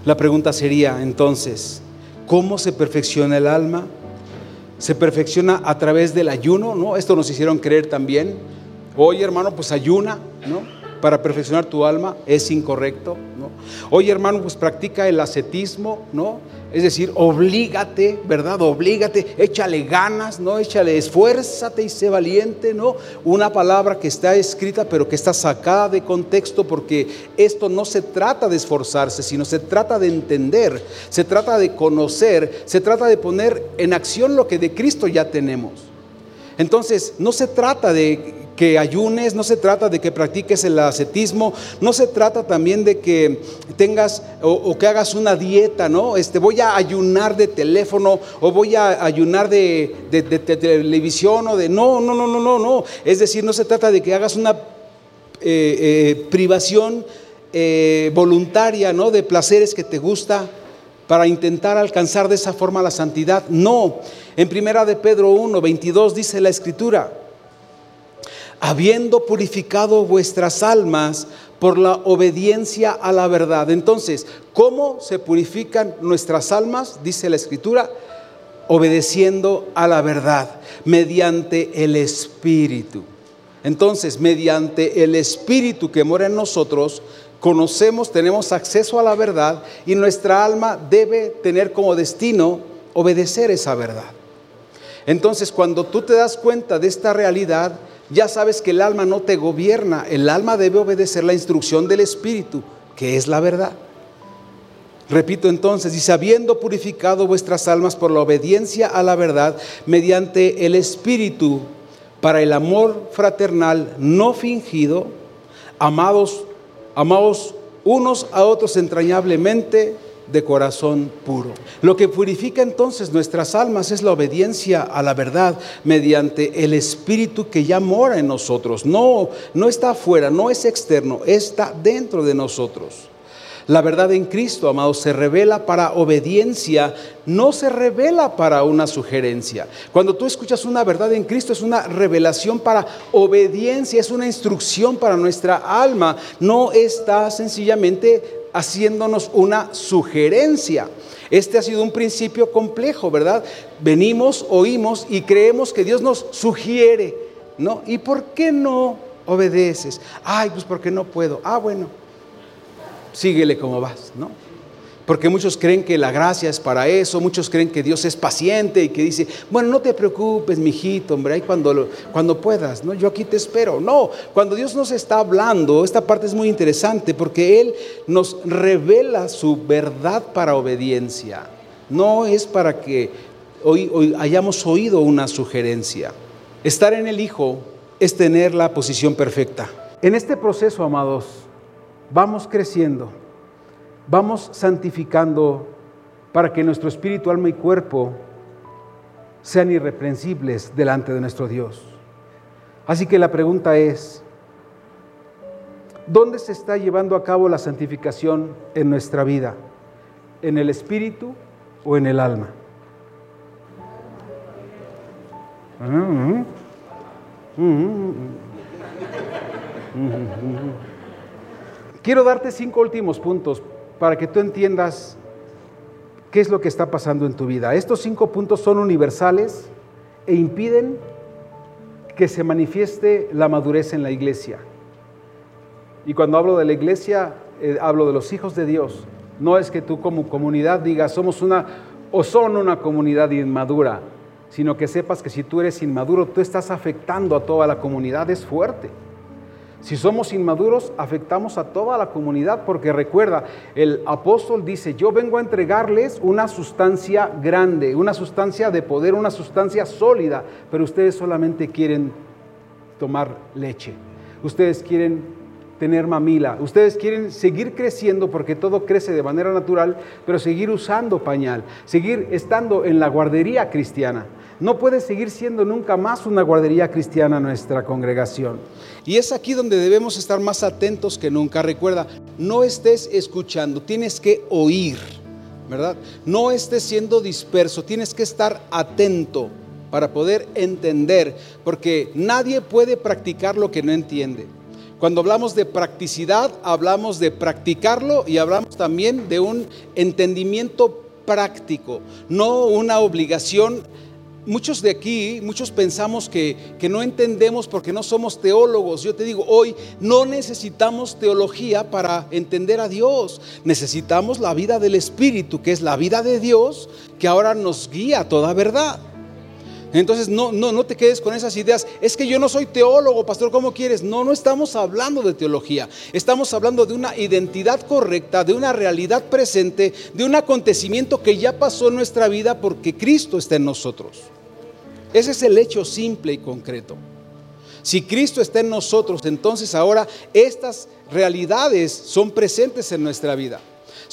La pregunta sería entonces, ¿cómo se perfecciona el alma? ¿Se perfecciona a través del ayuno? ¿No? Esto nos hicieron creer también. Oye, hermano, pues ayuna, ¿no? Para perfeccionar tu alma es incorrecto, ¿no? Oye, hermano, pues practica el ascetismo, ¿no? Es decir, oblígate, ¿verdad? Oblígate, échale ganas, ¿no? Échale, esfuérzate y sé valiente, ¿no? Una palabra que está escrita pero que está sacada de contexto porque esto no se trata de esforzarse, sino se trata de entender, se trata de conocer, se trata de poner en acción lo que de Cristo ya tenemos. Entonces, no se trata de que ayunes, no se trata de que practiques el ascetismo, no se trata también de que tengas o, que hagas una dieta, ¿no? Este, voy a ayunar de teléfono o voy a ayunar de, televisión o de... No, no, no, no, no, no. Es decir, no se trata de que hagas una eh, eh, privación eh, voluntaria, ¿no? De placeres que te gusta para intentar alcanzar de esa forma la santidad. No. En primera de Pedro 1, 22 dice la escritura, habiendo purificado vuestras almas por la obediencia a la verdad. Entonces, ¿cómo se purifican nuestras almas? Dice la Escritura, obedeciendo a la verdad, mediante el Espíritu. Entonces, mediante el Espíritu que mora en nosotros, conocemos, tenemos acceso a la verdad y nuestra alma debe tener como destino obedecer esa verdad. Entonces, cuando tú te das cuenta de esta realidad, ya sabes que el alma no te gobierna, el alma debe obedecer la instrucción del Espíritu, que es la verdad. Repito entonces, dice, habiendo purificado vuestras almas por la obediencia a la verdad, mediante el Espíritu, para el amor fraternal no fingido, amados, amados unos a otros entrañablemente de corazón puro. Lo que purifica entonces nuestras almas es la obediencia a la verdad mediante el Espíritu que ya mora en nosotros. No, no está afuera, no es externo, está dentro de nosotros. La verdad en Cristo, amados, se revela para obediencia, no se revela para una sugerencia. Cuando tú escuchas una verdad en Cristo es una revelación para obediencia, es una instrucción para nuestra alma, no está sencillamente haciéndonos una sugerencia. Este ha sido un principio complejo, ¿verdad? Venimos, oímos y creemos que Dios nos sugiere, ¿no? ¿Y por qué no obedeces? Ay, pues porque no puedo. Ah, bueno, síguele como vas, ¿no? Porque muchos creen que la gracia es para eso, muchos creen que Dios es paciente y que dice, bueno, no te preocupes, mijito, hombre, ahí cuando, cuando puedas, ¿no? Yo aquí te espero. No, cuando Dios nos está hablando, esta parte es muy interesante porque Él nos revela su verdad para obediencia. No es para que hoy, hoy hayamos oído una sugerencia. Estar en el Hijo es tener la posición perfecta. En este proceso, amados, vamos creciendo vamos santificando para que nuestro espíritu, alma y cuerpo sean irreprensibles delante de nuestro Dios. Así que la pregunta es, ¿dónde se está llevando a cabo la santificación en nuestra vida? ¿En el espíritu o en el alma? Quiero darte cinco últimos puntos para que tú entiendas qué es lo que está pasando en tu vida. Estos cinco puntos son universales e impiden que se manifieste la madurez en la iglesia. Y cuando hablo de la iglesia, eh, hablo de los hijos de Dios. No es que tú como comunidad digas, somos una o son una comunidad inmadura, sino que sepas que si tú eres inmaduro, tú estás afectando a toda la comunidad, es fuerte. Si somos inmaduros, afectamos a toda la comunidad, porque recuerda, el apóstol dice, yo vengo a entregarles una sustancia grande, una sustancia de poder, una sustancia sólida, pero ustedes solamente quieren tomar leche, ustedes quieren tener mamila, ustedes quieren seguir creciendo porque todo crece de manera natural, pero seguir usando pañal, seguir estando en la guardería cristiana. No puede seguir siendo nunca más una guardería cristiana nuestra congregación. Y es aquí donde debemos estar más atentos que nunca. Recuerda, no estés escuchando, tienes que oír, ¿verdad? No estés siendo disperso, tienes que estar atento para poder entender, porque nadie puede practicar lo que no entiende. Cuando hablamos de practicidad, hablamos de practicarlo y hablamos también de un entendimiento práctico, no una obligación Muchos de aquí, muchos pensamos que, que, no entendemos porque no somos teólogos. Yo te digo, hoy no necesitamos teología para entender a Dios. Necesitamos la vida del Espíritu, que es la vida de Dios, que ahora nos guía a toda verdad. Entonces no, no, no te quedes con esas ideas. Es que yo no soy teólogo, pastor, ¿cómo quieres? No, no estamos hablando de teología. Estamos hablando de una identidad correcta, de una realidad presente, de un acontecimiento que ya pasó en nuestra vida porque Cristo está en nosotros. Ese es el hecho simple y concreto. Si Cristo está en nosotros, entonces ahora estas realidades son presentes en nuestra vida.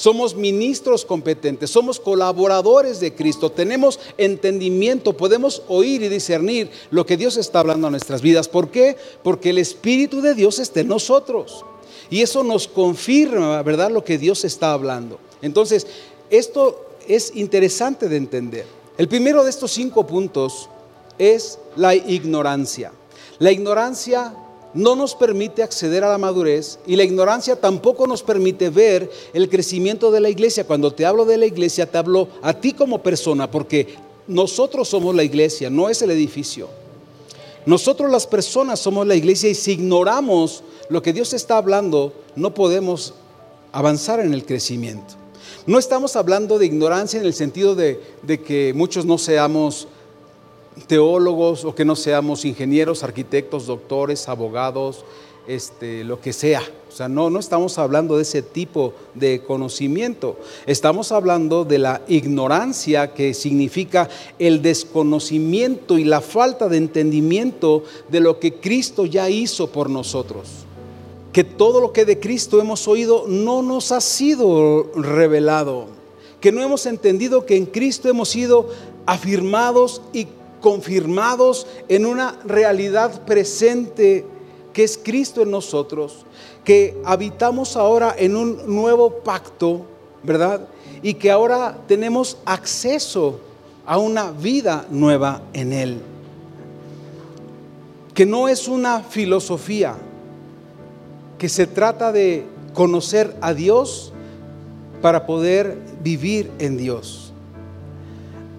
Somos ministros competentes, somos colaboradores de Cristo, tenemos entendimiento, podemos oír y discernir lo que Dios está hablando a nuestras vidas. ¿Por qué? Porque el Espíritu de Dios está en nosotros. Y eso nos confirma, ¿verdad?, lo que Dios está hablando. Entonces, esto es interesante de entender. El primero de estos cinco puntos es la ignorancia. La ignorancia no nos permite acceder a la madurez y la ignorancia tampoco nos permite ver el crecimiento de la iglesia. Cuando te hablo de la iglesia, te hablo a ti como persona, porque nosotros somos la iglesia, no es el edificio. Nosotros las personas somos la iglesia y si ignoramos lo que Dios está hablando, no podemos avanzar en el crecimiento. No estamos hablando de ignorancia en el sentido de, que muchos no seamos teólogos o que no seamos ingenieros, arquitectos, doctores, abogados, este, lo que sea. O sea, no, no estamos hablando de ese tipo de conocimiento. Estamos hablando de la ignorancia que significa el desconocimiento y la falta de entendimiento de lo que Cristo ya hizo por nosotros. Que todo lo que de Cristo hemos oído no nos ha sido revelado que no hemos entendido que en Cristo hemos sido afirmados y confirmados en una realidad presente que es Cristo en nosotros, que habitamos ahora en un nuevo pacto, ¿verdad? Y que ahora tenemos acceso a una vida nueva en Él. Que no es una filosofía, que se trata de conocer a Dios para poder vivir en Dios.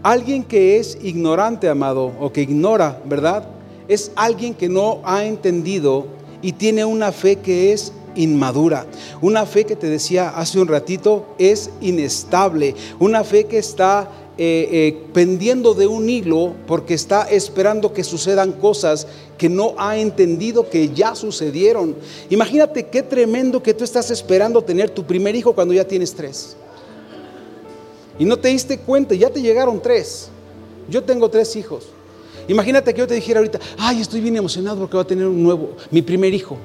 Alguien que es ignorante, amado, o que ignora, ¿verdad? Es alguien que no ha entendido y tiene una fe que es inmadura. Una fe que te decía hace un ratito es inestable. Una fe que está eh, eh, pendiendo de un hilo porque está esperando que sucedan cosas que no ha entendido que ya sucedieron. Imagínate qué tremendo que tú estás esperando tener tu primer hijo cuando ya tienes tres. Y no te diste cuenta, ya te llegaron tres. Yo tengo tres hijos. Imagínate que yo te dijera ahorita, ay, estoy bien emocionado porque voy a tener un nuevo, mi primer hijo.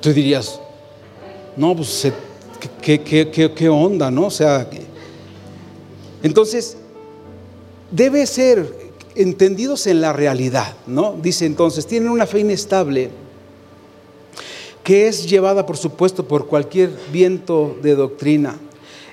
Tú dirías, no, pues, ¿qué, qué, qué onda, no? O sea, entonces, debe ser entendidos en la realidad, ¿no? Dice entonces, tienen una fe inestable que es llevada, por supuesto, por cualquier viento de doctrina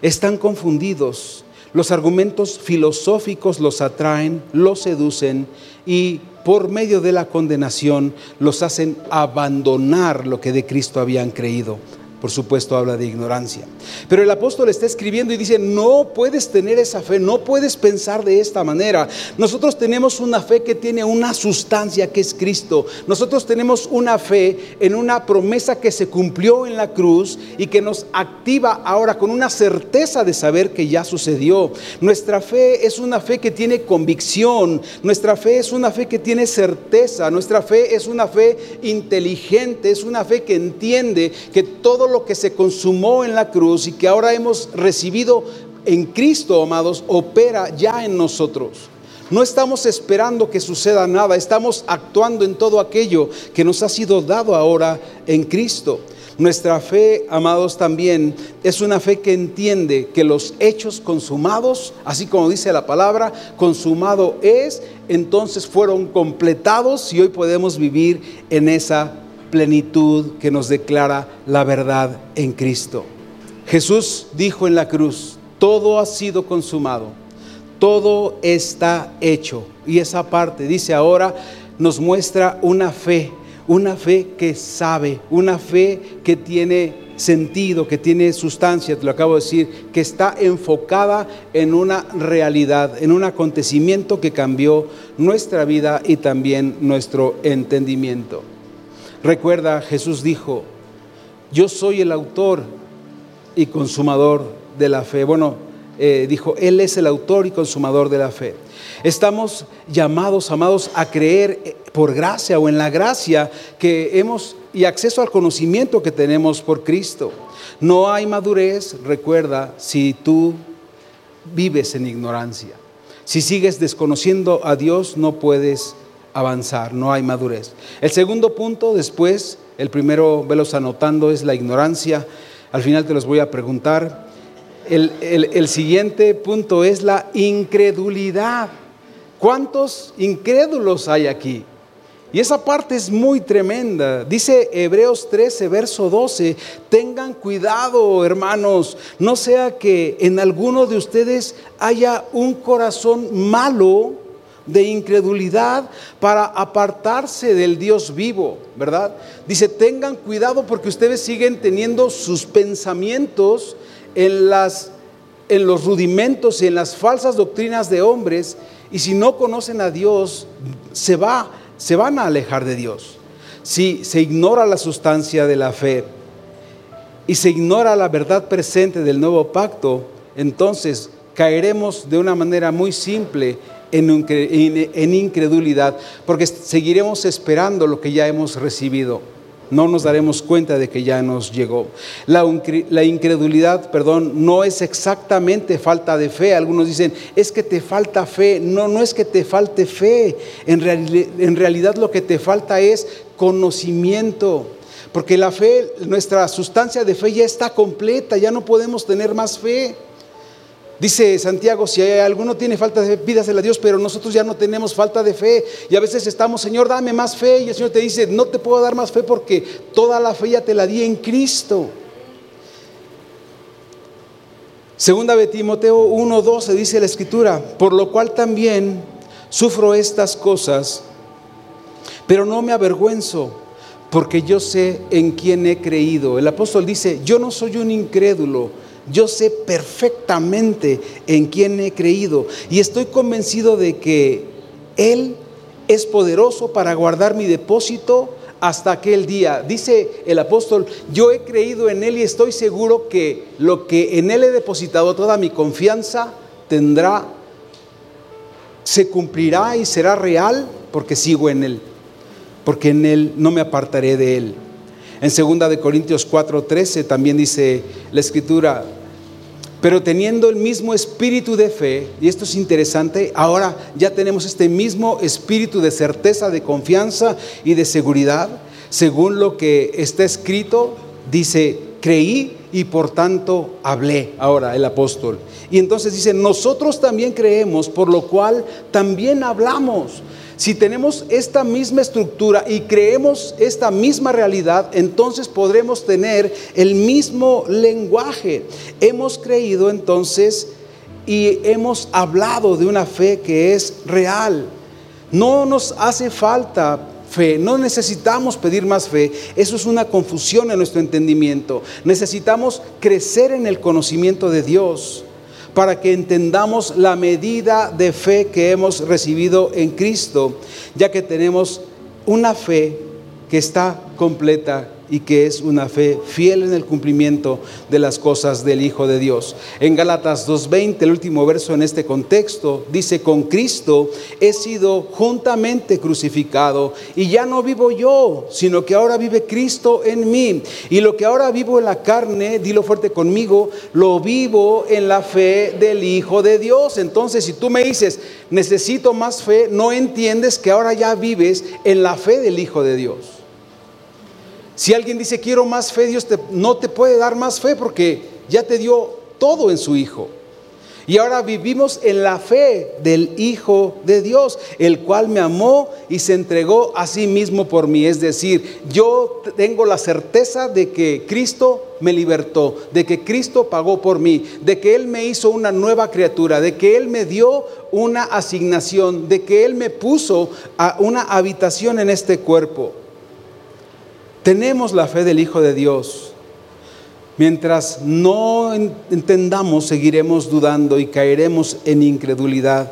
están confundidos. Los argumentos filosóficos los atraen, los seducen y por medio de la condenación los hacen abandonar lo que de Cristo habían creído por supuesto habla de ignorancia. Pero el apóstol está escribiendo y dice, no puedes tener esa fe, no puedes pensar de esta manera. Nosotros tenemos una fe que tiene una sustancia que es Cristo. Nosotros tenemos una fe en una promesa que se cumplió en la cruz y que nos activa ahora con una certeza de saber que ya sucedió. Nuestra fe es una fe que tiene convicción, nuestra fe es una fe que tiene certeza, nuestra fe es una fe inteligente, es una fe que entiende que todo lo que se consumó en la cruz y que ahora hemos recibido en Cristo, amados, opera ya en nosotros. No estamos esperando que suceda nada, estamos actuando en todo aquello que nos ha sido dado ahora en Cristo. Nuestra fe, amados, también es una fe que entiende que los hechos consumados, así como dice la palabra, consumado es, entonces fueron completados y hoy podemos vivir en esa plenitud que nos declara la verdad en Cristo. Jesús dijo en la cruz, todo ha sido consumado, todo está hecho. Y esa parte, dice ahora, nos muestra una fe, una fe que sabe, una fe que tiene sentido, que tiene sustancia, te lo acabo de decir, que está enfocada en una realidad, en un acontecimiento que cambió nuestra vida y también nuestro entendimiento. Recuerda, Jesús dijo, yo soy el autor y consumador de la fe. Bueno, eh, dijo, Él es el autor y consumador de la fe. Estamos llamados, amados, a creer eh, por gracia o en la gracia que hemos y acceso al conocimiento que tenemos por Cristo. No hay madurez, recuerda, si tú vives en ignorancia. Si sigues desconociendo a Dios, no puedes avanzar, no hay madurez. El segundo punto, después, el primero, velos anotando, es la ignorancia. Al final te los voy a preguntar. El, el siguiente punto es la incredulidad. ¿Cuántos incrédulos hay aquí? Y esa parte es muy tremenda. Dice Hebreos 13, verso 12, tengan cuidado, hermanos, no sea que en alguno de ustedes haya un corazón malo de incredulidad para apartarse del Dios vivo, ¿verdad? Dice, tengan cuidado porque ustedes siguen teniendo sus pensamientos en, las, en los rudimentos y en las falsas doctrinas de hombres y si no conocen a Dios, se, va, se van a alejar de Dios. Si se ignora la sustancia de la fe y se ignora la verdad presente del nuevo pacto, entonces caeremos de una manera muy simple en, incredulidad, porque seguiremos esperando lo que ya hemos recibido. No nos daremos cuenta de que ya nos llegó. La, incredulidad, perdón, no es exactamente falta de fe. Algunos dicen, es que te falta fe. No, no es que te falte fe. En realidad lo que te falta es conocimiento. Porque la fe, nuestra sustancia de fe ya está completa, ya no podemos tener más fe. Dice Santiago, si alguno tiene falta de fe, pídasela a Dios, pero nosotros ya no tenemos falta de fe. Y a veces estamos, Señor, dame más fe. Y el Señor te dice, no te puedo dar más fe porque toda la fe ya te la di en Cristo. Segunda de Timoteo 1:12 dice la escritura, por lo cual también sufro estas cosas, pero no me avergüenzo, porque yo sé en quién he creído. El apóstol dice, yo no soy un incrédulo, yo sé perfectamente en quién he creído y estoy convencido de que Él es poderoso para guardar mi depósito hasta aquel día. Dice el apóstol, yo he creído en Él y estoy seguro que lo que en Él he depositado, toda mi confianza, tendrá, se cumplirá y será real porque sigo en Él, porque en Él no me apartaré de Él. En 2 de Corintios 4:13 también dice la escritura, pero teniendo el mismo espíritu de fe, y esto es interesante, ahora ya tenemos este mismo espíritu de certeza, de confianza y de seguridad, según lo que está escrito, dice, creí y por tanto hablé, ahora el apóstol. Y entonces dice, nosotros también creemos, por lo cual también hablamos. Si tenemos esta misma estructura y creemos esta misma realidad, entonces podremos tener el mismo lenguaje. Hemos creído entonces y hemos hablado de una fe que es real. No nos hace falta fe, no necesitamos pedir más fe. Eso es una confusión en nuestro entendimiento. Necesitamos crecer en el conocimiento de Dios para que entendamos la medida de fe que hemos recibido en Cristo, ya que tenemos una fe que está completa y que es una fe fiel en el cumplimiento de las cosas del Hijo de Dios. En Gálatas 2.20, el último verso en este contexto, dice, con Cristo he sido juntamente crucificado y ya no vivo yo, sino que ahora vive Cristo en mí. Y lo que ahora vivo en la carne, dilo fuerte conmigo, lo vivo en la fe del Hijo de Dios. Entonces, si tú me dices, necesito más fe, no entiendes que ahora ya vives en la fe del Hijo de Dios. Si alguien dice quiero más fe, Dios no te puede dar más fe porque ya te dio todo en su Hijo. Y ahora vivimos en la fe del Hijo de Dios, el cual me amó y se entregó a sí mismo por mí. Es decir, yo tengo la certeza de que Cristo me libertó, de que Cristo pagó por mí, de que Él me hizo una nueva criatura, de que Él me dio una asignación, de que Él me puso a una habitación en este cuerpo tenemos la fe del Hijo de Dios. Mientras no entendamos, seguiremos dudando y caeremos en incredulidad,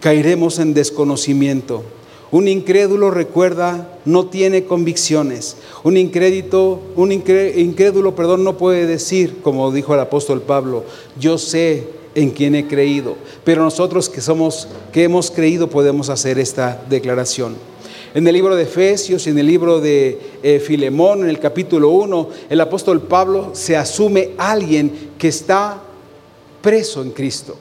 caeremos en desconocimiento. Un incrédulo, recuerda, no tiene convicciones. Un incrédito, un incrédulo, perdón, no puede decir, como dijo el apóstol Pablo, yo sé en quién he creído. Pero nosotros que somos, que hemos creído, podemos hacer esta declaración. En el libro de Efesios y en el libro de eh, Filemón, en el capítulo 1, el apóstol Pablo se asume alguien que está preso en Cristo,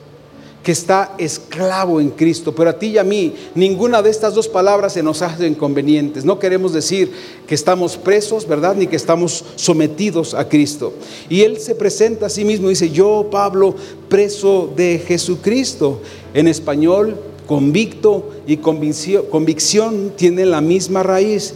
que está esclavo en Cristo. Pero a ti y a mí, ninguna de estas dos palabras se nos hace inconvenientes. No queremos decir que estamos presos, ¿verdad? Ni que estamos sometidos a Cristo. Y él se presenta a sí mismo y dice, yo, Pablo, preso de Jesucristo. En español, convicto y convicción, tienen la misma raíz.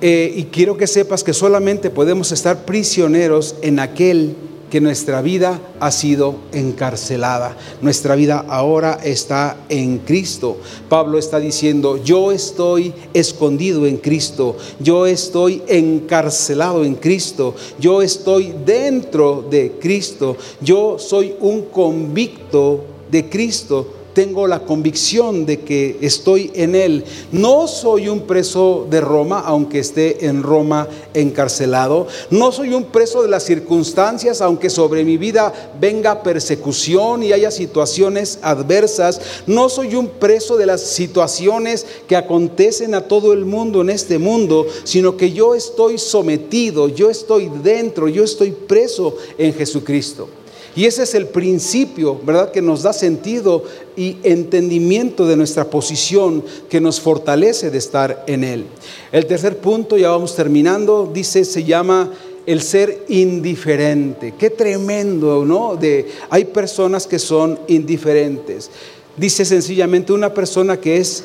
Eh, y quiero que sepas que solamente podemos estar prisioneros en aquel que nuestra vida ha sido encarcelada. Nuestra vida ahora está en Cristo. Pablo está diciendo, yo estoy escondido en Cristo, yo estoy encarcelado en Cristo, yo estoy dentro de Cristo, yo soy un convicto de Cristo tengo la convicción de que estoy en Él. No soy un preso de Roma, aunque esté en Roma encarcelado. No soy un preso de las circunstancias, aunque sobre mi vida venga persecución y haya situaciones adversas. No soy un preso de las situaciones que acontecen a todo el mundo en este mundo, sino que yo estoy sometido, yo estoy dentro, yo estoy preso en Jesucristo. Y ese es el principio, ¿verdad? Que nos da sentido y entendimiento de nuestra posición, que nos fortalece de estar en Él. El tercer punto, ya vamos terminando, dice, se llama el ser indiferente. Qué tremendo, ¿no? De, hay personas que son indiferentes. Dice sencillamente una persona que es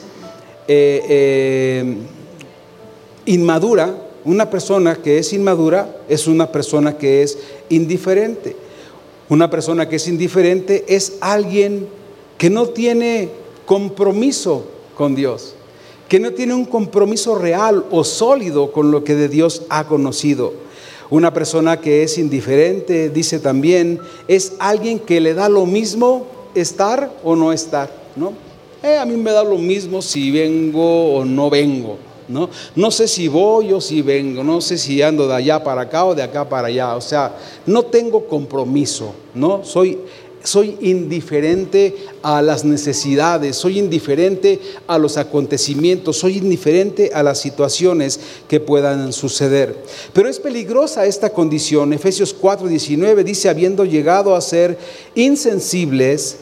eh, eh, inmadura, una persona que es inmadura es una persona que es indiferente. Una persona que es indiferente es alguien que no tiene compromiso con Dios, que no tiene un compromiso real o sólido con lo que de Dios ha conocido. Una persona que es indiferente, dice también, es alguien que le da lo mismo estar o no estar, ¿no? Eh, a mí me da lo mismo si vengo o no vengo, ¿no? No sé si voy o si vengo, no sé si ando de allá para acá o de acá para allá, o sea, no tengo compromiso, ¿no? Soy soy indiferente a las necesidades, soy indiferente a los acontecimientos, soy indiferente a las situaciones que puedan suceder. Pero es peligrosa esta condición. Efesios 4:19 dice, habiendo llegado a ser insensibles,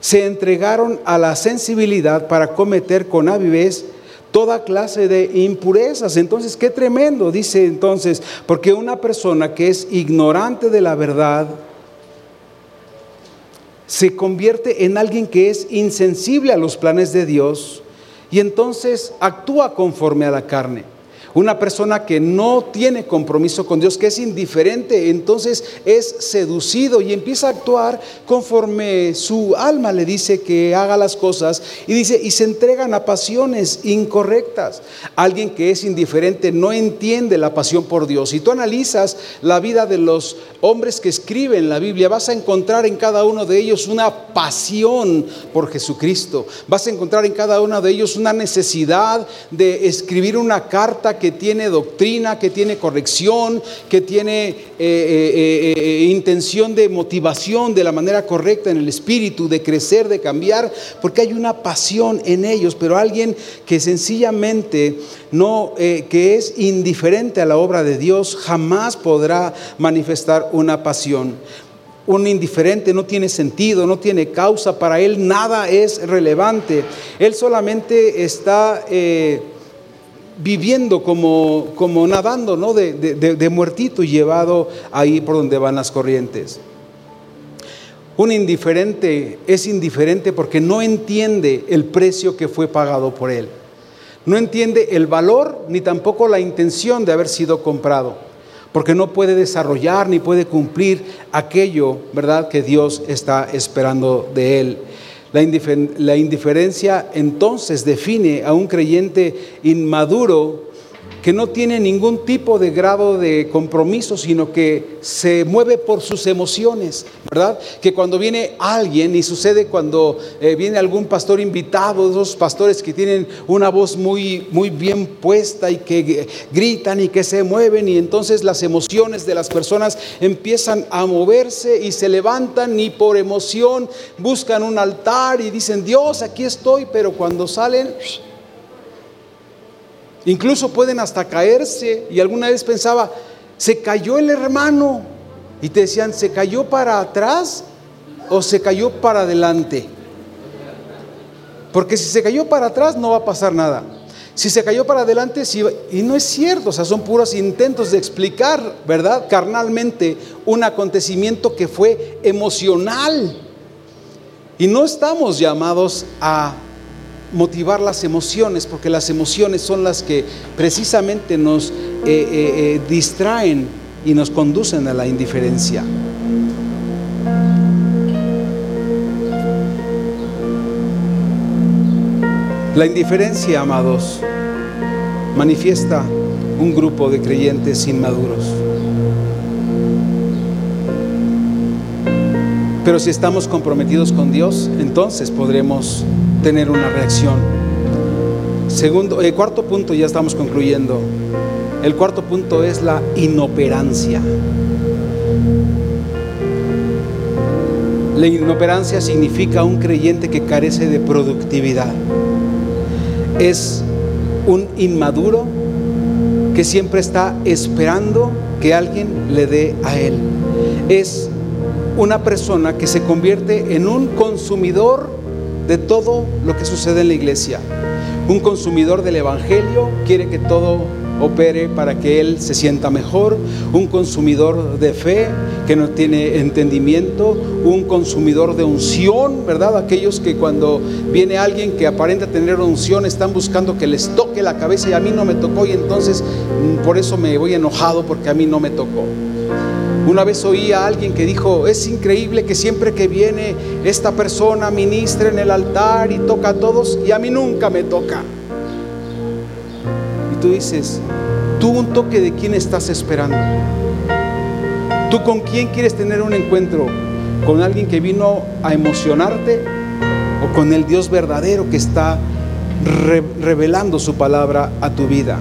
se entregaron a la sensibilidad para cometer con avidez toda clase de impurezas. Entonces, qué tremendo, dice entonces, porque una persona que es ignorante de la verdad, se convierte en alguien que es insensible a los planes de Dios y entonces actúa conforme a la carne. Una persona que no tiene compromiso con Dios, que es indiferente, entonces es seducido y empieza a actuar conforme su alma le dice que haga las cosas y dice, y se entregan a pasiones incorrectas. Alguien que es indiferente no entiende la pasión por Dios. Si tú analizas la vida de los hombres que escriben la Biblia, vas a encontrar en cada uno de ellos una pasión por Jesucristo. Vas a encontrar en cada uno de ellos una necesidad de escribir una carta que tiene doctrina, que tiene corrección, que tiene eh, eh, eh, intención de motivación de la manera correcta en el espíritu, de crecer, de cambiar, porque hay una pasión en ellos, pero alguien que sencillamente no, que es indiferente a la obra de Dios, jamás podrá manifestar una pasión un indiferente no tiene sentido, no tiene causa, para él nada es relevante. Él solamente está viviendo como, como nadando, ¿no? De, de, de, muertito y llevado ahí por donde van las corrientes. Un indiferente es indiferente porque no entiende el precio que fue pagado por él. No entiende el valor ni tampoco la intención de haber sido comprado, porque no puede desarrollar ni puede cumplir aquello, ¿verdad?, que Dios está esperando de él. La, indiferencia entonces define a un creyente inmaduro que no tiene ningún tipo de grado de compromiso, sino que se mueve por sus emociones, ¿verdad? Que cuando viene alguien, y sucede cuando eh, viene algún pastor invitado, esos pastores que tienen una voz muy, muy bien puesta y que gritan y que se mueven, y entonces las emociones de las personas empiezan a moverse y se levantan y por emoción buscan un altar y dicen, Dios, aquí estoy, pero cuando salen Incluso pueden hasta caerse. Y alguna vez pensaba, se cayó el hermano. Y te decían, ¿se cayó para atrás o se cayó para adelante? Porque si se cayó para atrás no va a pasar nada. Si se cayó para adelante, sí, y no es cierto, o sea, son puros intentos de explicar, ¿verdad? Carnalmente, un acontecimiento que fue emocional. Y no estamos llamados a motivar las emociones, porque las emociones son las que precisamente nos eh, eh, eh, distraen y nos conducen a la indiferencia. La indiferencia, amados, manifiesta un grupo de creyentes inmaduros. Pero si estamos comprometidos con Dios, entonces podremos tener una reacción. Segundo, el cuarto punto, ya estamos concluyendo. El cuarto punto es la inoperancia. La inoperancia significa un creyente que carece de productividad. Es un inmaduro que siempre está esperando que alguien le dé a él. Es una persona que se convierte en un consumidor de todo lo que sucede en la iglesia. Un consumidor del Evangelio quiere que todo opere para que él se sienta mejor, un consumidor de fe que no tiene entendimiento, un consumidor de unción, ¿verdad? Aquellos que cuando viene alguien que aparenta tener unción están buscando que les toque la cabeza y a mí no me tocó y entonces mm, por eso me voy enojado porque a mí no me tocó. Una vez oí a alguien que dijo, es increíble que siempre que viene esta persona ministra en el altar y toca a todos y a mí nunca me toca. Y tú dices, tú un toque de quién estás esperando. ¿Tú con quién quieres tener un encuentro? ¿Con alguien que vino a emocionarte o con el Dios verdadero que está revelando su palabra a tu vida?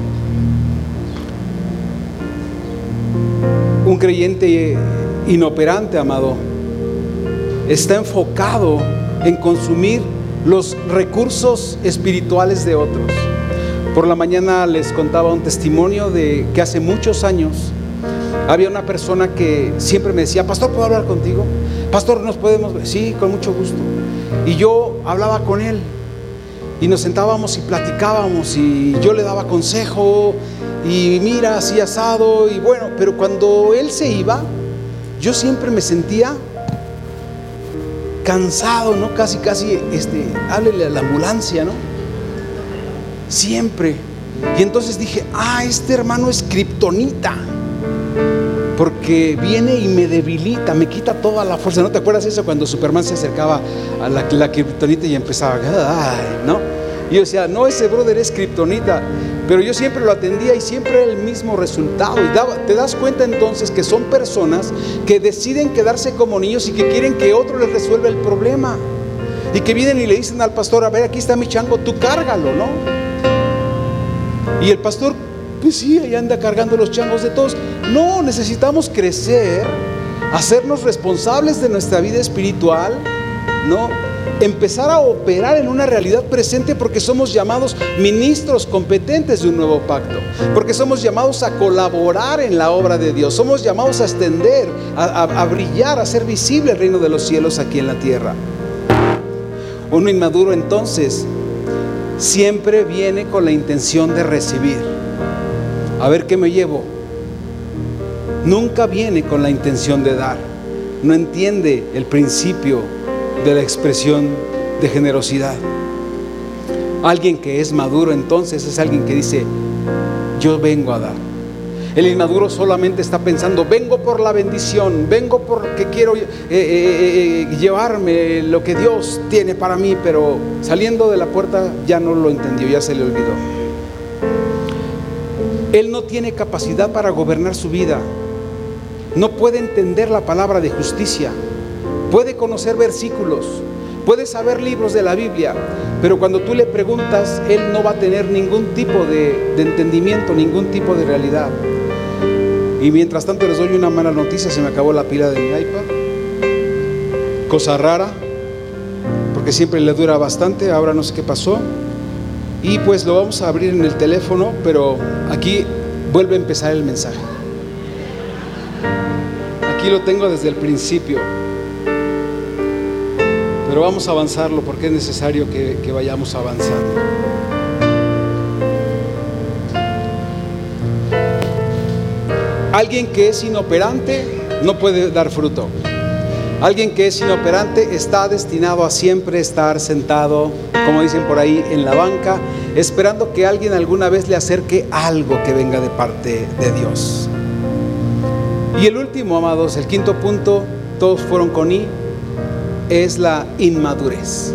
Un creyente inoperante, amado, está enfocado en consumir los recursos espirituales de otros. Por la mañana les contaba un testimonio de que hace muchos años había una persona que siempre me decía, pastor, ¿puedo hablar contigo? Pastor, ¿nos podemos ver? Sí, con mucho gusto. Y yo hablaba con él y nos sentábamos y platicábamos y yo le daba consejo y mira, así asado, y bueno, pero cuando él se iba, yo siempre me sentía cansado, ¿no? Casi, casi, este, háblele a la ambulancia, ¿no? Siempre. Y entonces dije, ah, este hermano es kriptonita. Porque viene y me debilita, me quita toda la fuerza. ¿No te acuerdas eso cuando Superman se acercaba a la, la kriptonita y empezaba, ay, ¿no? Y yo decía, no, ese brother es kriptonita. Pero yo siempre lo atendía y siempre era el mismo resultado. Y te das cuenta entonces que son personas que deciden quedarse como niños y que quieren que otro les resuelva el problema. Y que vienen y le dicen al pastor, a ver, aquí está mi chango, tú cárgalo, ¿no? Y el pastor, pues sí, ahí anda cargando los changos de todos. No, necesitamos crecer, hacernos responsables de nuestra vida espiritual, ¿no? empezar a operar en una realidad presente porque somos llamados ministros competentes de un nuevo pacto, porque somos llamados a colaborar en la obra de Dios, somos llamados a extender, a, brillar, a ser visible el reino de los cielos aquí en la tierra. Uno inmaduro entonces siempre viene con la intención de recibir. A ver qué me llevo. Nunca viene con la intención de dar. No entiende el principio de la expresión de generosidad. Alguien que es maduro entonces es alguien que dice, yo vengo a dar. El inmaduro solamente está pensando, vengo por la bendición, vengo porque quiero eh, eh, eh, llevarme lo que Dios tiene para mí, pero saliendo de la puerta ya no lo entendió, ya se le olvidó. Él no tiene capacidad para gobernar su vida, no puede entender la palabra de justicia, puede conocer versículos, puede saber libros de la Biblia, pero cuando tú le preguntas, él no va a tener ningún tipo de, entendimiento, ningún tipo de realidad. Y mientras tanto les doy una mala noticia, se me acabó la pila de mi iPad. Cosa rara, porque siempre le dura bastante, ahora no sé qué pasó. Y pues lo vamos a abrir en el teléfono, pero aquí vuelve a empezar el mensaje. Aquí lo tengo desde el principio. Pero vamos a avanzarlo porque es necesario que, vayamos avanzando. Alguien que es inoperante no puede dar fruto. Alguien que es inoperante está destinado a siempre estar sentado, como dicen por ahí, en la banca, esperando que alguien alguna vez le acerque algo que venga de parte de Dios. Y el último, amados, el quinto punto, todos fueron con I, es la inmadurez.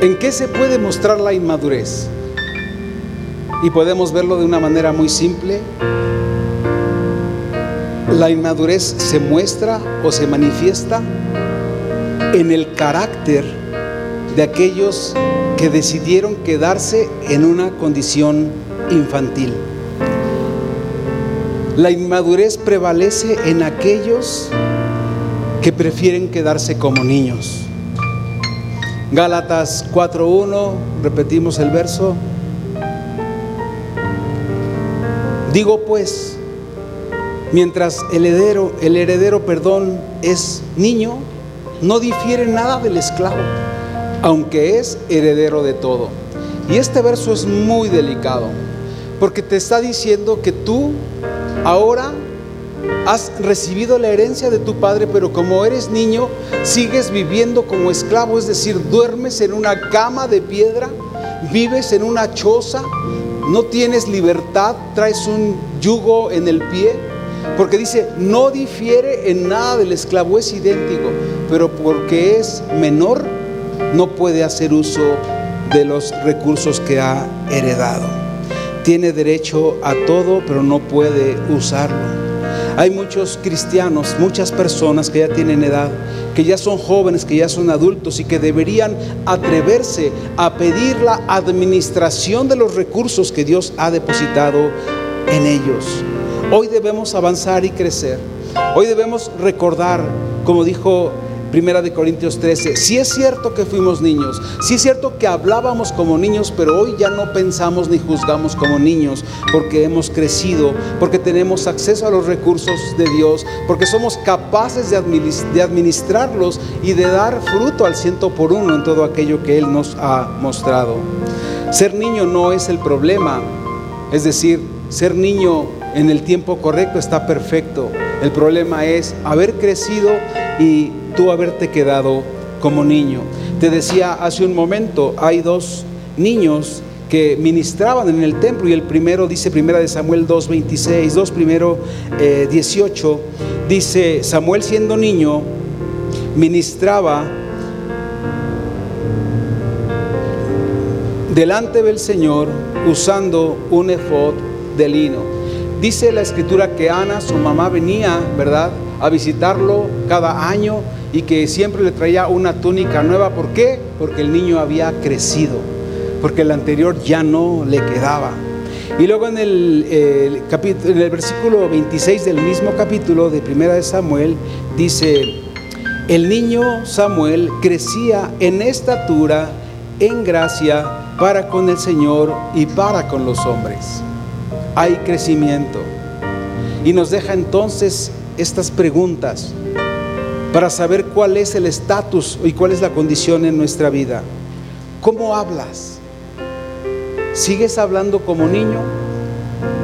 ¿En qué se puede mostrar la inmadurez? Y podemos verlo de una manera muy simple. La inmadurez se muestra o se manifiesta en el carácter de aquellos que decidieron quedarse en una condición infantil. La inmadurez prevalece en aquellos que prefieren quedarse como niños. Gálatas 4.1, repetimos el verso. Digo pues, mientras el heredero, el heredero, perdón, es niño, no difiere nada del esclavo, aunque es heredero de todo. Y este verso es muy delicado, porque te está diciendo que tú ahora has recibido la herencia de tu padre, pero como eres niño, sigues viviendo como esclavo, es decir, duermes en una cama de piedra, vives en una choza, no tienes libertad, traes un yugo en el pie, porque dice, no difiere en nada del esclavo, es idéntico, pero porque es menor, no puede hacer uso de los recursos que ha heredado. Tiene derecho a todo, pero no puede usarlo. Hay muchos cristianos, muchas personas que ya tienen edad, que ya son jóvenes, que ya son adultos y que deberían atreverse a pedir la administración de los recursos que Dios ha depositado en ellos. Hoy debemos avanzar y crecer. Hoy debemos recordar, como dijo Primera de Corintios 13, si es cierto que fuimos niños, si es cierto que hablábamos como niños, pero hoy ya no pensamos ni juzgamos como niños, porque hemos crecido, porque tenemos acceso a los recursos de Dios, porque somos capaces de administrarlos y de dar fruto al ciento por uno en todo aquello que Él nos ha mostrado. Ser niño no es el problema, es decir, ser niño en el tiempo correcto está perfecto. El problema es haber crecido y tú haberte quedado como niño. Te decía hace un momento, hay dos niños que ministraban en el templo y el primero dice primera de Samuel 2.26, 2 primero 18, eh, dice Samuel siendo niño ministraba delante del Señor usando un efod de lino. Dice la escritura que Ana, su mamá, venía, ¿verdad?, a visitarlo cada año y que siempre le traía una túnica nueva. ¿Por qué? Porque el niño había crecido, porque el anterior ya no le quedaba. Y luego en el, capítulo, en el versículo 26 del mismo capítulo de Primera de Samuel dice, el niño Samuel crecía en estatura, en gracia, para con el Señor y para con los hombres. Hay crecimiento. Y nos deja entonces estas preguntas para saber cuál es el estatus y cuál es la condición en nuestra vida. ¿Cómo hablas? ¿Sigues hablando como niño?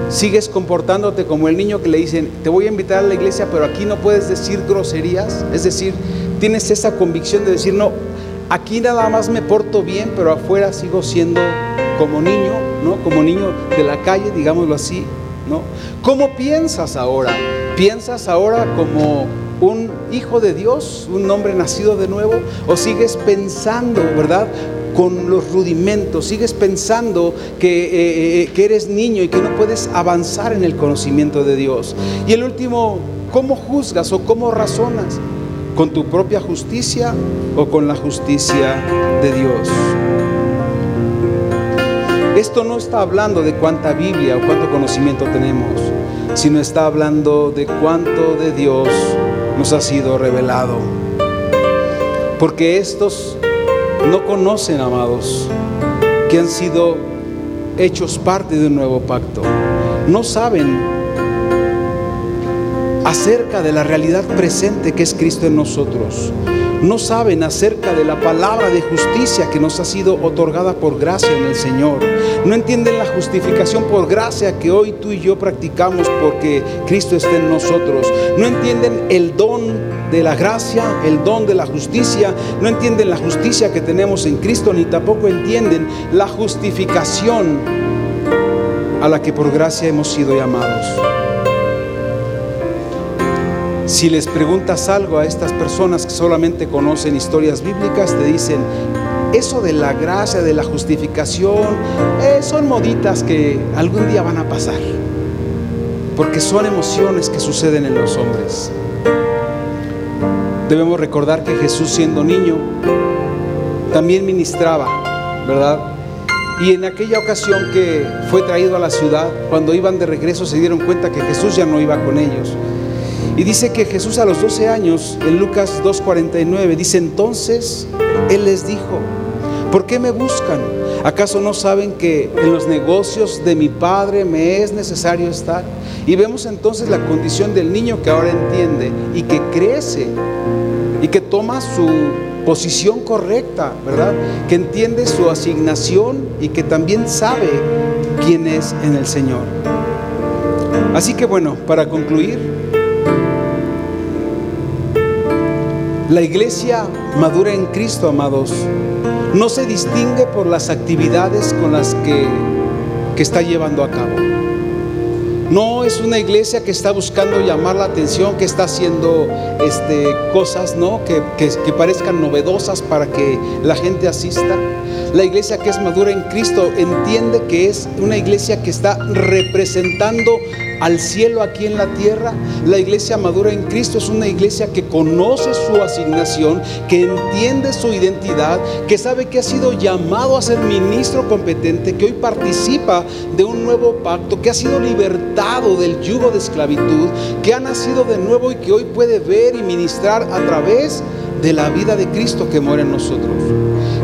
¿Sigues comportándote como el niño que le dicen, te voy a invitar a la iglesia, pero aquí no puedes decir groserías? Es decir, tienes esa convicción de decir, no, aquí nada más me porto bien, pero afuera sigo siendo como niño, ¿no? Como niño de la calle, digámoslo así, ¿no? ¿Cómo piensas ahora? ¿Piensas ahora como un hijo de Dios, un hombre nacido de nuevo? ¿O sigues pensando, verdad? con los rudimentos, sigues pensando que, eh, eh, que, eres niño y que no puedes avanzar en el conocimiento de Dios. Y el último, ¿cómo juzgas o cómo razonas? ¿Con tu propia justicia o con la justicia de Dios? Esto no está hablando de cuánta Biblia o cuánto conocimiento tenemos, sino está hablando de cuánto de Dios nos ha sido revelado. Porque estos no conocen, amados, que han sido hechos parte de un nuevo pacto. No saben acerca de la realidad presente que es Cristo en nosotros. No saben acerca de la palabra de justicia que nos ha sido otorgada por gracia en el Señor. No entienden la justificación por gracia que hoy tú y yo practicamos porque Cristo está en nosotros. No entienden el don de la gracia, el don de la justicia. No entienden la justicia que tenemos en Cristo, ni tampoco entienden la justificación a la que por gracia hemos sido llamados. Si les preguntas algo a estas personas que solamente conocen historias bíblicas, te dicen, eso de la gracia, de la justificación, eh, son moditas que algún día van a pasar, porque son emociones que suceden en los hombres. Debemos recordar que Jesús siendo niño también ministraba, ¿verdad? Y en aquella ocasión que fue traído a la ciudad, cuando iban de regreso se dieron cuenta que Jesús ya no iba con ellos. Y dice que Jesús a los 12 años, en Lucas 2.49, dice entonces, Él les dijo, ¿por qué me buscan? ¿Acaso no saben que en los negocios de mi Padre me es necesario estar? Y vemos entonces la condición del niño que ahora entiende y que crece y que toma su posición correcta, ¿verdad? Que entiende su asignación y que también sabe quién es en el Señor. Así que bueno, para concluir, la iglesia madura en Cristo, amados, no se distingue por las actividades con las que, que está llevando a cabo. No es una iglesia que está buscando llamar la atención, que está haciendo este, cosas ¿no? que, que parezcan novedosas para que la gente asista. La iglesia que es madura en Cristo entiende que es una iglesia que está representando al cielo aquí en la tierra. La iglesia madura en Cristo es una iglesia que conoce su asignación, que entiende su identidad, que sabe que ha sido llamado a ser ministro competente, que hoy participa de un nuevo pacto, que ha sido libertado del yugo de esclavitud, que ha nacido de nuevo y que hoy puede ver y ministrar a través de la vida de Cristo que muere en nosotros.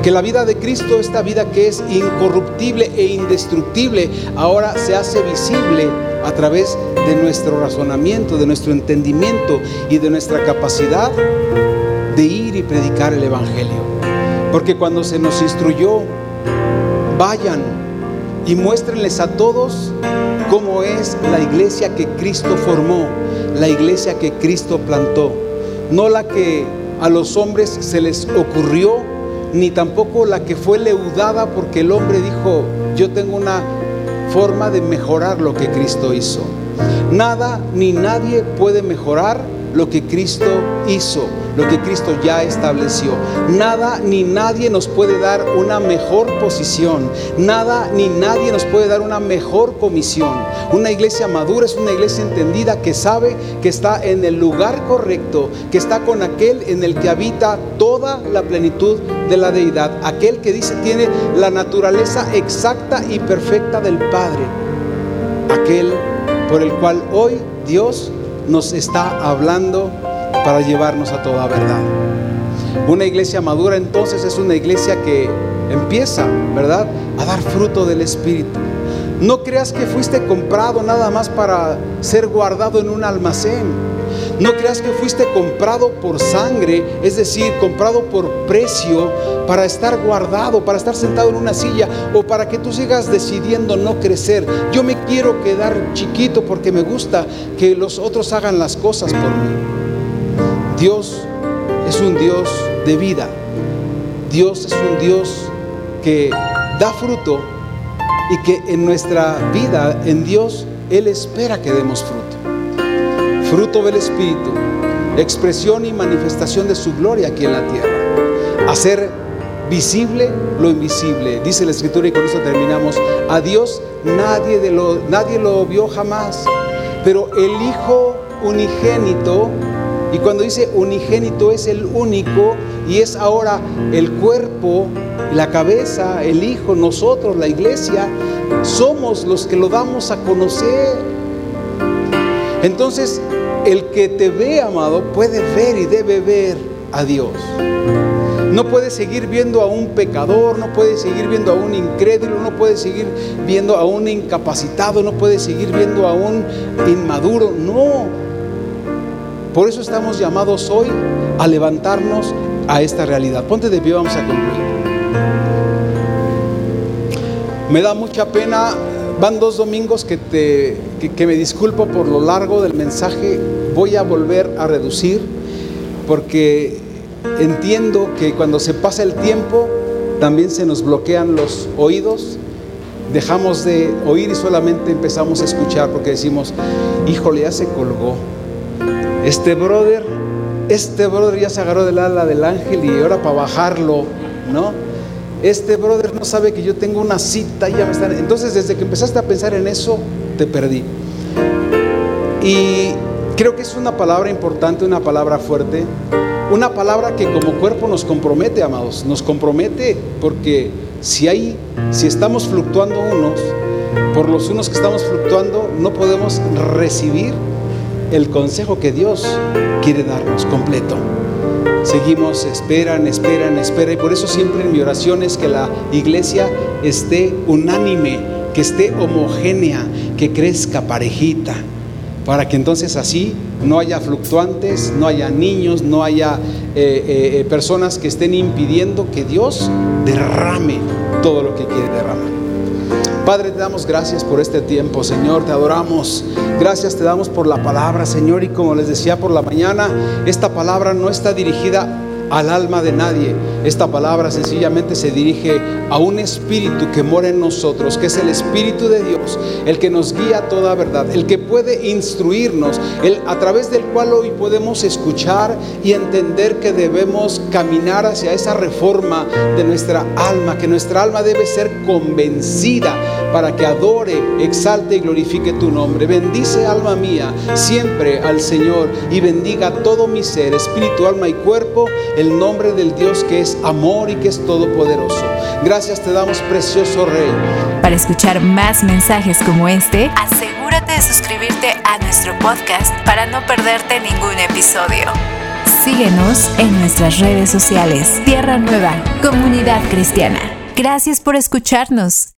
Que la vida de Cristo, esta vida que es incorruptible e indestructible, ahora se hace visible a través de nuestro razonamiento, de nuestro entendimiento y de nuestra capacidad de ir y predicar el Evangelio. Porque cuando se nos instruyó, vayan y muéstrenles a todos cómo es la iglesia que Cristo formó, la iglesia que Cristo plantó, no la que a los hombres se les ocurrió, ni tampoco la que fue leudada porque el hombre dijo, yo tengo una forma de mejorar lo que Cristo hizo. Nada ni nadie puede mejorar lo que Cristo hizo, lo que Cristo ya estableció. Nada ni nadie nos puede dar una mejor posición. Nada ni nadie nos puede dar una mejor comisión. Una iglesia madura es una iglesia entendida que sabe que está en el lugar correcto, que está con aquel en el que habita toda la plenitud de la deidad. Aquel que dice tiene la naturaleza exacta y perfecta del Padre. Aquel por el cual hoy Dios nos está hablando para llevarnos a toda verdad. Una iglesia madura entonces es una iglesia que empieza, ¿verdad?, a dar fruto del Espíritu. No creas que fuiste comprado nada más para ser guardado en un almacén. No creas que fuiste comprado por sangre, es decir, comprado por precio para estar guardado, para estar sentado en una silla o para que tú sigas decidiendo no crecer. Yo me quiero quedar chiquito porque me gusta que los otros hagan las cosas por mí. Dios es un Dios de vida. Dios es un Dios que da fruto y que en nuestra vida en Dios Él espera que demos fruto fruto del Espíritu, expresión y manifestación de su gloria aquí en la tierra. Hacer visible lo invisible. Dice la Escritura y con eso terminamos. A Dios nadie, nadie lo vio jamás, pero el Hijo unigénito, y cuando dice unigénito es el único y es ahora el cuerpo, la cabeza, el Hijo, nosotros, la iglesia, somos los que lo damos a conocer. Entonces, el que te ve, amado, puede ver y debe ver a Dios. No puede seguir viendo a un pecador, no puede seguir viendo a un incrédulo, no puede seguir viendo a un incapacitado, no puede seguir viendo a un inmaduro. No. Por eso estamos llamados hoy a levantarnos a esta realidad. Ponte de pie, vamos a concluir. Me da mucha pena Van dos domingos que, te, que, me disculpo por lo largo del mensaje. Voy a volver a reducir porque entiendo que cuando se pasa el tiempo también se nos bloquean los oídos. Dejamos de oír y solamente empezamos a escuchar porque decimos, híjole, ya se colgó. Este brother, este brother ya se agarró del ala del ángel y ahora para bajarlo, ¿no? este brother no sabe que yo tengo una cita y ya me están... Entonces desde que empezaste a pensar en eso, te perdí. Y creo que es una palabra importante, una palabra fuerte, una palabra que como cuerpo nos compromete, amados, nos compromete porque si hay, si estamos fluctuando unos, por los unos que estamos fluctuando, no podemos recibir el consejo que Dios quiere darnos completo. Seguimos, esperan, esperan, esperan. Y por eso siempre en mi oración es que la iglesia esté unánime, que esté homogénea, que crezca parejita, para que entonces así no haya fluctuantes, no haya niños, no haya eh, eh, personas que estén impidiendo que Dios derrame todo lo que quiere derramar. Padre, te damos gracias por este tiempo, Señor, te adoramos. Gracias te damos por la palabra, Señor, y como les decía por la mañana, esta palabra no está dirigida al alma de nadie. Esta palabra sencillamente se dirige a un espíritu que mora en nosotros, que es el Espíritu de Dios, el que nos guía a toda verdad, el que puede instruirnos, el, a través del cual hoy podemos escuchar y entender que debemos caminar hacia esa reforma de nuestra alma, que nuestra alma debe ser convencida para que adore, exalte y glorifique tu nombre. Bendice alma mía siempre al Señor y bendiga todo mi ser, espíritu, alma y cuerpo el nombre del Dios que es amor y que es todopoderoso. Gracias te damos, precioso Rey. Para escuchar más mensajes como este, asegúrate de suscribirte a nuestro podcast para no perderte ningún episodio. Síguenos en nuestras redes sociales. Tierra Nueva, Comunidad Cristiana. Gracias por escucharnos.